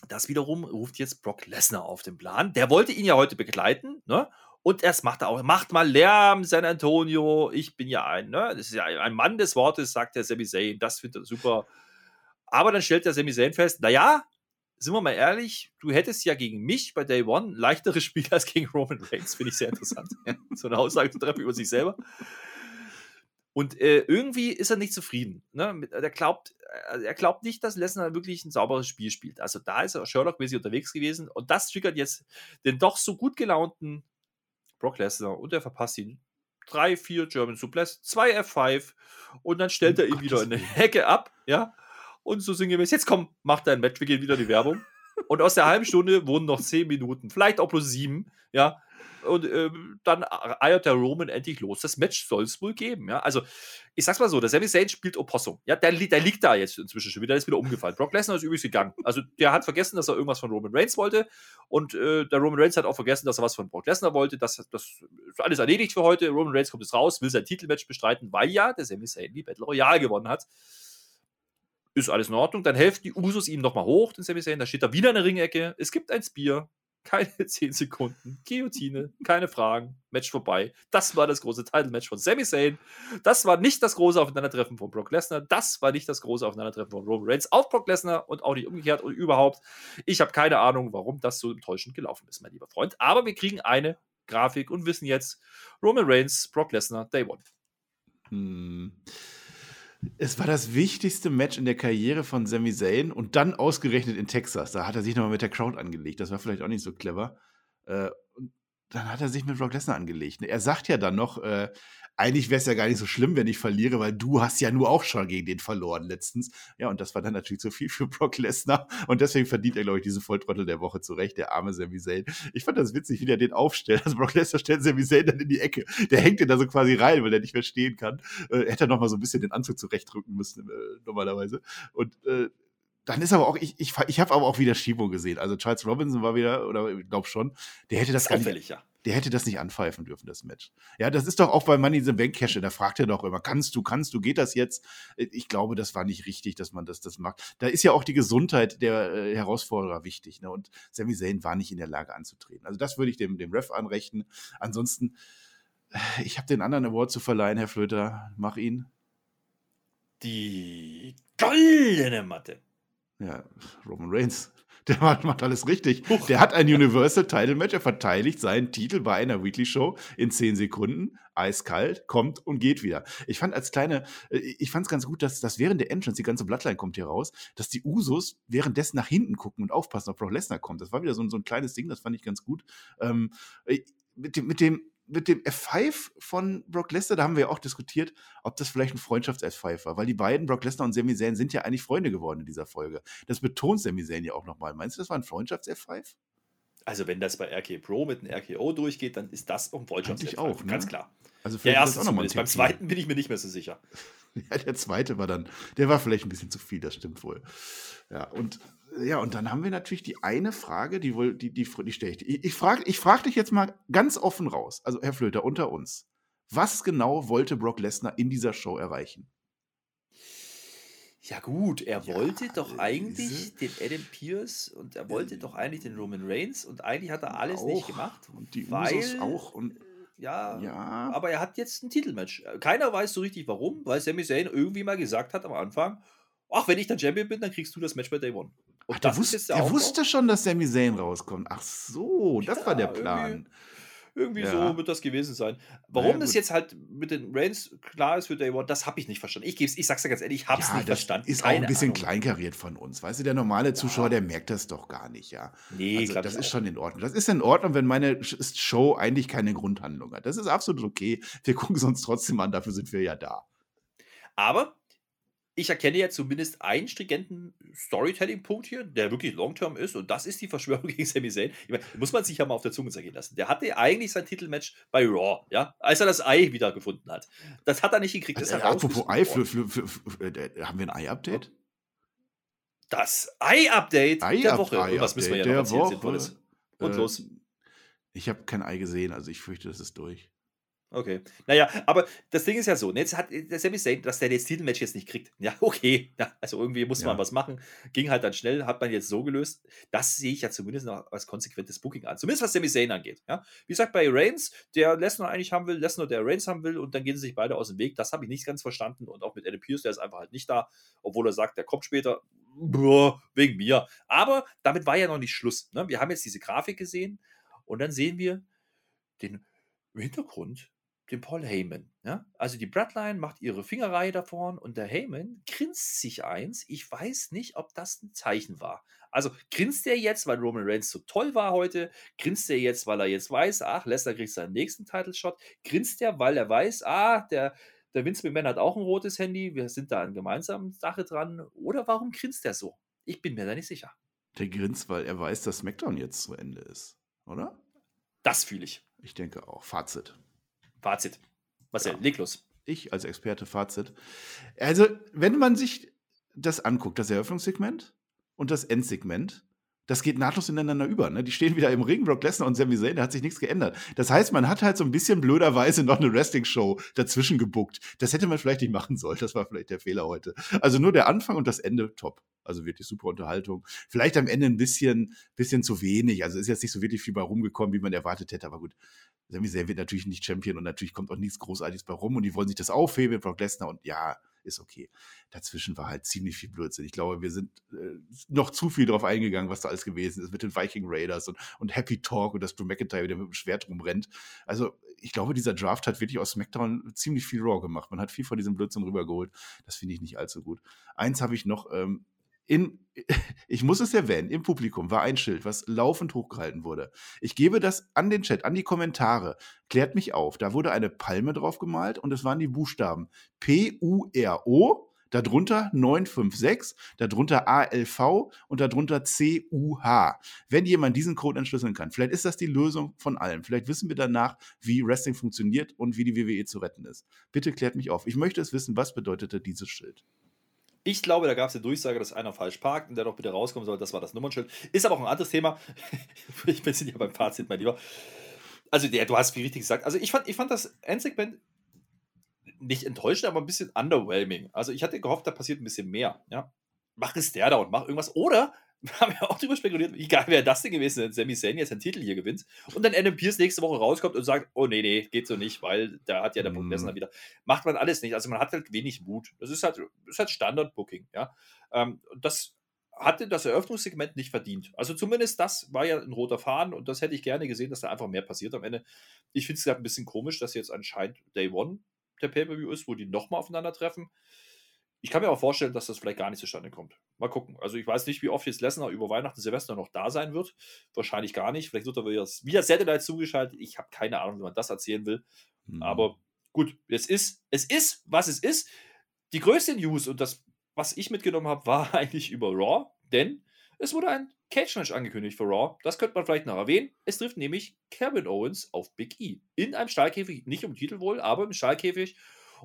Das wiederum ruft jetzt Brock Lesnar auf den Plan. Der wollte ihn ja heute begleiten, ne? Und erst macht er auch, macht mal Lärm, San Antonio. Ich bin ja ein, ne? Das ist ja ein Mann des Wortes, sagt der Sami Zayn. Das findet er super. Aber dann stellt der Sami Zayn fest, naja, sind wir mal ehrlich, du hättest ja gegen mich bei Day One leichteres Spiel als gegen Roman Reigns. Finde ich sehr interessant. [laughs] so eine Aussage zu treffen über sich selber. Und äh, irgendwie ist er nicht zufrieden. Ne? Er, glaubt, äh, er glaubt nicht, dass Lesnar wirklich ein sauberes Spiel spielt. Also da ist er Sherlock-mäßig unterwegs gewesen. Und das triggert jetzt den doch so gut gelaunten Brock Lesnar. Und er verpasst ihn. Drei, vier German Suplex, zwei F5 und dann stellt oh er ihn wieder in eine Hecke ab, ja. Und so sinngemäß, jetzt komm, mach dein Match, wir gehen wieder die Werbung. [laughs] Und aus der halben Stunde wurden noch zehn Minuten, vielleicht auch bloß sieben, ja. Und äh, dann eiert der Roman endlich los. Das Match soll es wohl geben. Ja? Also, ich sag's mal so: der Sami Zayn spielt Opossum. Ja, der, der liegt da jetzt inzwischen schon wieder, der ist wieder umgefallen. Brock Lesnar ist übrigens gegangen. Also, der hat vergessen, dass er irgendwas von Roman Reigns wollte. Und äh, der Roman Reigns hat auch vergessen, dass er was von Brock Lesnar wollte. Das, das ist alles erledigt für heute. Roman Reigns kommt jetzt raus, will sein Titelmatch bestreiten, weil ja der Sami Zayn die Battle Royale gewonnen hat ist alles in Ordnung. Dann helfen die Usos ihm nochmal hoch, den Sami Zayn. Da steht da wieder eine Ringecke. Es gibt ein Spear keine [laughs] 10 Sekunden, Guillotine, keine Fragen, Match vorbei. Das war das große Title-Match von Sami Zayn. Das war nicht das große Aufeinandertreffen von Brock Lesnar. Das war nicht das große Aufeinandertreffen von Roman Reigns auf Brock Lesnar und auch nicht umgekehrt und überhaupt. Ich habe keine Ahnung, warum das so enttäuschend gelaufen ist, mein lieber Freund. Aber wir kriegen eine Grafik und wissen jetzt Roman Reigns, Brock Lesnar, Day One. Hm. Es war das wichtigste Match in der Karriere von Sami Zayn und dann ausgerechnet in Texas. Da hat er sich nochmal mit der Crowd angelegt. Das war vielleicht auch nicht so clever. Äh, dann hat er sich mit Brock Lesnar angelegt. Er sagt ja dann noch, äh, eigentlich wäre es ja gar nicht so schlimm, wenn ich verliere, weil du hast ja nur auch schon gegen den verloren letztens. Ja, und das war dann natürlich zu viel für Brock Lesnar. Und deswegen verdient er, glaube ich, diese Volltrottel der Woche zurecht, der arme Sami Zayn. Ich fand das witzig, wie der den aufstellt. Also Brock Lesnar stellt Sami Zayn dann in die Ecke. Der hängt den da so quasi rein, weil er nicht mehr stehen kann. Äh, hätte er noch mal so ein bisschen den Anzug zurechtrücken müssen, äh, normalerweise. Und äh, dann ist aber auch, ich, ich, ich habe aber auch wieder Schiebo gesehen. Also Charles Robinson war wieder, oder ich glaube schon, der hätte das, das auffällig, nicht, ja der hätte das nicht anpfeifen dürfen, das Match. Ja, das ist doch auch bei Money in the Bank Cash, da fragt er doch immer, kannst du, kannst du, geht das jetzt? Äh, ich glaube, das war nicht richtig, dass man das, das macht. Da ist ja auch die Gesundheit der äh, Herausforderer wichtig, ne? Und Sami Zayn war nicht in der Lage anzutreten. Also das würde ich dem, dem Ref anrechnen. Ansonsten, äh, ich habe den anderen Award zu verleihen, Herr Flöter. Mach ihn. Die goldene Matte. Ja, Roman Reigns. Der macht, macht alles richtig. Huch. Der hat ein Universal Title Match. Er verteidigt seinen Titel bei einer Weekly Show in 10 Sekunden. Eiskalt, kommt und geht wieder. Ich fand als kleine, äh, ich fand es ganz gut, dass, dass während der Entrance, die ganze Bloodline kommt hier raus, dass die Usos währenddessen nach hinten gucken und aufpassen, ob Brock Lesnar kommt. Das war wieder so, so ein kleines Ding, das fand ich ganz gut. Ähm, äh, mit dem, mit dem mit dem F5 von Brock Lesnar, da haben wir ja auch diskutiert, ob das vielleicht ein Freundschafts-F5 war, weil die beiden, Brock Lesnar und Sami Zayn, sind ja eigentlich Freunde geworden in dieser Folge. Das betont Sami Zayn ja auch nochmal. Meinst du, das war ein Freundschafts-F5? Also, wenn das bei RK Pro mit einem RKO durchgeht, dann ist das auch ein Freundschafts-F5. auch, ne? ganz klar. Also der erste auch nochmal. Beim zweiten bin ich mir nicht mehr so sicher. [laughs] Ja, der zweite war dann, der war vielleicht ein bisschen zu viel, das stimmt wohl. Ja, und ja, und dann haben wir natürlich die eine Frage, die wohl, die, die, die stelle ich. Ich, ich frage ich frag dich jetzt mal ganz offen raus, also Herr Flöter, unter uns. Was genau wollte Brock Lesnar in dieser Show erreichen? Ja, gut, er ja, wollte doch eigentlich den Adam Pierce und er wollte doch eigentlich den Roman Reigns und eigentlich hat er alles auch, nicht gemacht. Und die weil, Usos auch. Und, ja, ja, aber er hat jetzt ein Titelmatch. Keiner weiß so richtig warum, weil Sami Zayn irgendwie mal gesagt hat am Anfang, ach, wenn ich dann Champion bin, dann kriegst du das Match bei Day One. Ach, der, wusste, der, der wusste schon, dass Sami Zayn rauskommt. Ach so, das ja, war der Plan. Irgendwie, irgendwie ja. so wird das gewesen sein. Warum das jetzt halt mit den Reigns klar ist für Day One, das habe ich nicht verstanden. Ich, ich sag's dir ganz ehrlich, ich habe es ja, nicht verstanden. Ist Keine auch ein bisschen Ahnung. kleinkariert von uns. Weißt du, der normale Zuschauer, der merkt das doch gar nicht, ja. Nee, also, das ist schon in Ordnung. Das ist in Ordnung, wenn meine Show eigentlich keine Grundhandlung hat. Das ist absolut okay. Wir gucken es uns trotzdem an, dafür sind wir ja da. Aber ich erkenne ja zumindest einen stringenten Storytelling-Punkt hier, der wirklich long-term ist, und das ist die Verschwörung [laughs] gegen Sami Zayn. Ich meine, muss man sich ja mal auf der Zunge zergehen lassen. Der hatte eigentlich sein Titelmatch bei Raw, ja, als er das Ei wiedergefunden hat. Das hat er nicht gekriegt. Also, äh, apropos Ei, für, für, für, äh, haben wir ein Ei-Update? Das Ei-Update Ei der Woche. Ei was müssen wir ja noch erzählen, Sinnvolles. Und äh, los. Ich habe kein Ei gesehen, also ich fürchte, das ist durch. Okay. Naja, aber das Ding ist ja so, ne, jetzt hat der Sami Zayn, dass der das Titelmatch jetzt nicht kriegt. Ja, [laughs] okay. Ja, also irgendwie muss man was machen. Ging halt dann schnell, hat man jetzt so gelöst. Das sehe ich ja zumindest noch als konsequentes Booking an. Zumindest was Sami Zayn angeht. Ja. Wie gesagt, bei Reigns, der Lesnar eigentlich haben will, Lesnar, der Reigns haben will und dann gehen sie sich beide aus dem Weg. Das habe ich nicht ganz verstanden. Und auch mit Adam Pierce, der ist einfach halt nicht da, obwohl er sagt, der kommt später. Boah, wegen mir. Aber damit war ja noch nicht Schluss. Ne? Wir haben jetzt diese Grafik gesehen und dann sehen wir den im Hintergrund den Paul Heyman. Ja? Also die Bloodline macht ihre Fingerreihe davon und der Heyman grinst sich eins. Ich weiß nicht, ob das ein Zeichen war. Also grinst er jetzt, weil Roman Reigns so toll war heute? Grinst er jetzt, weil er jetzt weiß, ach, Lesnar kriegt seinen nächsten Title-Shot? Grinst er, weil er weiß, ah, der, der Vince McMahon hat auch ein rotes Handy, wir sind da an gemeinsamen Sache dran? Oder warum grinst er so? Ich bin mir da nicht sicher. Der grinst, weil er weiß, dass SmackDown jetzt zu Ende ist, oder? Das fühle ich. Ich denke auch. Fazit. Fazit. Marcel, ja. leg los. Ich als Experte Fazit. Also, wenn man sich das anguckt, das Eröffnungssegment und das Endsegment, das geht nahtlos ineinander über. Ne? Die stehen wieder im Ring, Brock Lesnar und Sami Zayn, da hat sich nichts geändert. Das heißt, man hat halt so ein bisschen blöderweise noch eine Wrestling-Show dazwischen gebuckt. Das hätte man vielleicht nicht machen sollen. Das war vielleicht der Fehler heute. Also nur der Anfang und das Ende top. Also wirklich super Unterhaltung. Vielleicht am Ende ein bisschen, bisschen zu wenig. Also ist jetzt nicht so wirklich viel bei rumgekommen, wie man erwartet hätte. Aber gut, Sami Zayn wird natürlich nicht Champion und natürlich kommt auch nichts Großartiges bei rum und die wollen sich das aufheben Brock Lesnar und ja, ist okay. Dazwischen war halt ziemlich viel Blödsinn. Ich glaube, wir sind äh, noch zu viel darauf eingegangen, was da alles gewesen ist mit den Viking Raiders und, und Happy Talk und dass Drew McIntyre wieder mit dem Schwert rumrennt. Also ich glaube, dieser Draft hat wirklich aus SmackDown ziemlich viel Raw gemacht. Man hat viel von diesem Blödsinn rübergeholt. Das finde ich nicht allzu gut. Eins habe ich noch, ähm, in, [laughs] ich muss es erwähnen, im Publikum war ein Schild, was laufend hochgehalten wurde. Ich gebe das an den Chat, an die Kommentare. Klärt mich auf. Da wurde eine Palme drauf gemalt und es waren die Buchstaben P-U-R-O, darunter 956, darunter ALV und darunter CUH. Wenn jemand diesen Code entschlüsseln kann, vielleicht ist das die Lösung von allem. Vielleicht wissen wir danach, wie Wrestling funktioniert und wie die WWE zu retten ist. Bitte klärt mich auf. Ich möchte es wissen, was bedeutete dieses Schild. Ich glaube, da gab es eine Durchsage, dass einer falsch parkt und der doch bitte rauskommen soll. Das war das Nummernschild. Ist aber auch ein anderes Thema. [laughs] ich bin ja beim Fazit, mein Lieber. Also, der, du hast wie richtig gesagt. Also, ich fand, ich fand das Endsegment nicht enttäuschend, aber ein bisschen underwhelming. Also, ich hatte gehofft, da passiert ein bisschen mehr. Ja? Mach es der da und mach irgendwas. Oder [laughs] haben ja auch drüber spekuliert, wie geil wäre das denn gewesen, wenn Sammy Zayn jetzt einen Titel hier gewinnt und dann Adam Pierce nächste Woche rauskommt und sagt, oh nee, nee, geht so nicht, weil da hat ja der Brock Lesnar wieder. Macht man alles nicht. Also man hat halt wenig Mut. Das ist halt, ist halt Standard-Booking, ja. Ähm, das hatte das Eröffnungssegment nicht verdient. Also zumindest das war ja ein roter Faden und das hätte ich gerne gesehen, dass da einfach mehr passiert am Ende. Ich finde es gerade ein bisschen komisch, dass jetzt anscheinend Day One der Pay-Per-View ist, wo die nochmal aufeinandertreffen. Ich kann mir auch vorstellen, dass das vielleicht gar nicht zustande kommt. Mal gucken. Also ich weiß nicht, wie oft jetzt Lesnar über Weihnachten, Silvester noch da sein wird. Wahrscheinlich gar nicht. Vielleicht wird er wieder, wieder Satellite zugeschaltet. Ich habe keine Ahnung, wie man das erzählen will. Mhm. Aber gut, es ist, es ist, was es ist. Die größte News und das, was ich mitgenommen habe, war [laughs] eigentlich über Raw, denn es wurde ein Cage-Match angekündigt für Raw. Das könnte man vielleicht noch erwähnen. Es trifft nämlich Kevin Owens auf Big E. In einem Stahlkäfig, nicht um Titel wohl, aber im Stahlkäfig.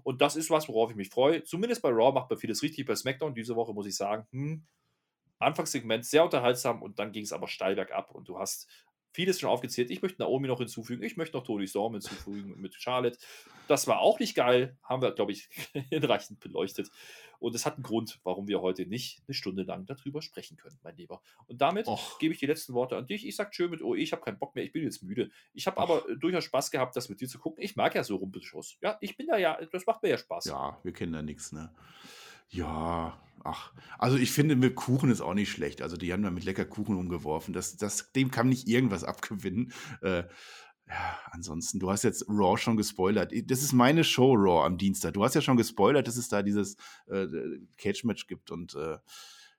Und das ist was, worauf ich mich freue. Zumindest bei Raw macht man vieles richtig. Bei SmackDown diese Woche muss ich sagen, hm, Anfangssegment sehr unterhaltsam und dann ging es aber steil bergab und du hast vieles schon aufgezählt. Ich möchte Naomi noch hinzufügen, ich möchte noch Tony Storm hinzufügen mit Charlotte. Das war auch nicht geil, haben wir, glaube ich, [laughs] hinreichend beleuchtet. Und es hat einen Grund, warum wir heute nicht eine Stunde lang darüber sprechen können, mein Lieber. Und damit Och. gebe ich die letzten Worte an dich. Ich sage schön mit OE, ich habe keinen Bock mehr, ich bin jetzt müde. Ich habe aber durchaus Spaß gehabt, das mit dir zu gucken. Ich mag ja so Rumpelschuss. Ja, ich bin da ja, das macht mir ja Spaß. Ja, wir kennen da nichts, ne? Ja, ach, also ich finde, mit Kuchen ist auch nicht schlecht. Also die haben da mit lecker Kuchen umgeworfen. Das, das, dem kann nicht irgendwas [laughs] abgewinnen. Äh, ja, ansonsten, du hast jetzt Raw schon gespoilert. Das ist meine Show Raw am Dienstag. Du hast ja schon gespoilert, dass es da dieses äh, Cage-Match gibt und äh,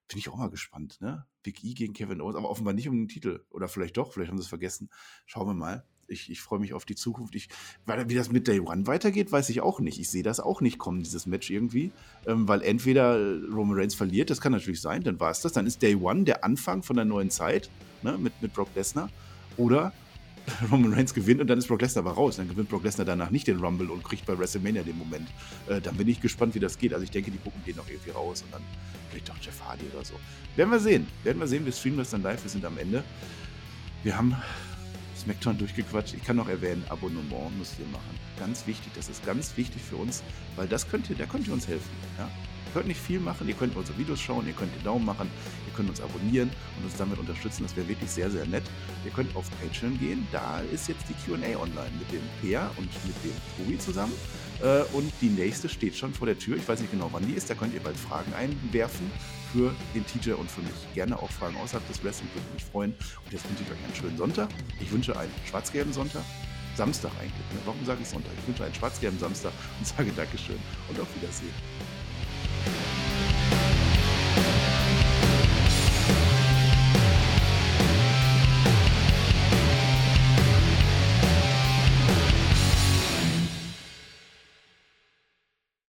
bin ich auch mal gespannt, ne? Big E gegen Kevin Owens, aber offenbar nicht um den Titel. Oder vielleicht doch, vielleicht haben sie es vergessen. Schauen wir mal ich, ich freue mich auf die Zukunft. Ich, wie das mit Day One weitergeht, weiß ich auch nicht. Ich sehe das auch nicht kommen, dieses Match irgendwie. Ähm, weil entweder Roman Reigns verliert, das kann natürlich sein, dann war es das. Dann ist Day One der Anfang von der neuen Zeit ne, mit, mit Brock Lesnar. Oder [laughs] Roman Reigns gewinnt und dann ist Brock Lesnar aber raus. Dann gewinnt Brock Lesnar danach nicht den Rumble und kriegt bei WrestleMania den Moment. Äh, dann bin ich gespannt, wie das geht. Also ich denke, die gucken den noch irgendwie raus und dann vielleicht doch Jeff Hardy oder so. Werden wir sehen. Werden wir sehen. Wir streamen das dann live. Wir sind am Ende. Wir haben Smackdown durchgequatscht. Ich kann noch erwähnen, Abonnement müsst ihr machen. Ganz wichtig, das ist ganz wichtig für uns, weil das könnt ihr, da könnt ihr uns helfen. Ja? Ihr könnt nicht viel machen, ihr könnt unsere Videos schauen, ihr könnt den Daumen machen, ihr könnt uns abonnieren und uns damit unterstützen. Das wäre wirklich sehr, sehr nett. Ihr könnt auf Patreon gehen, da ist jetzt die QA online mit dem Peer und mit dem Tobi zusammen. Äh, und die nächste steht schon vor der Tür. Ich weiß nicht genau, wann die ist. Da könnt ihr bald Fragen einwerfen für den TJ und für mich. Gerne auch Fragen außerhalb des Wrestling, würde mich freuen. Und jetzt wünsche ich euch einen schönen Sonntag. Ich wünsche einen schwarz-gelben Sonntag. Samstag eigentlich. Ne? Warum sage ich Sonntag? Ich wünsche einen schwarz-gelben Samstag und sage Dankeschön und auf Wiedersehen.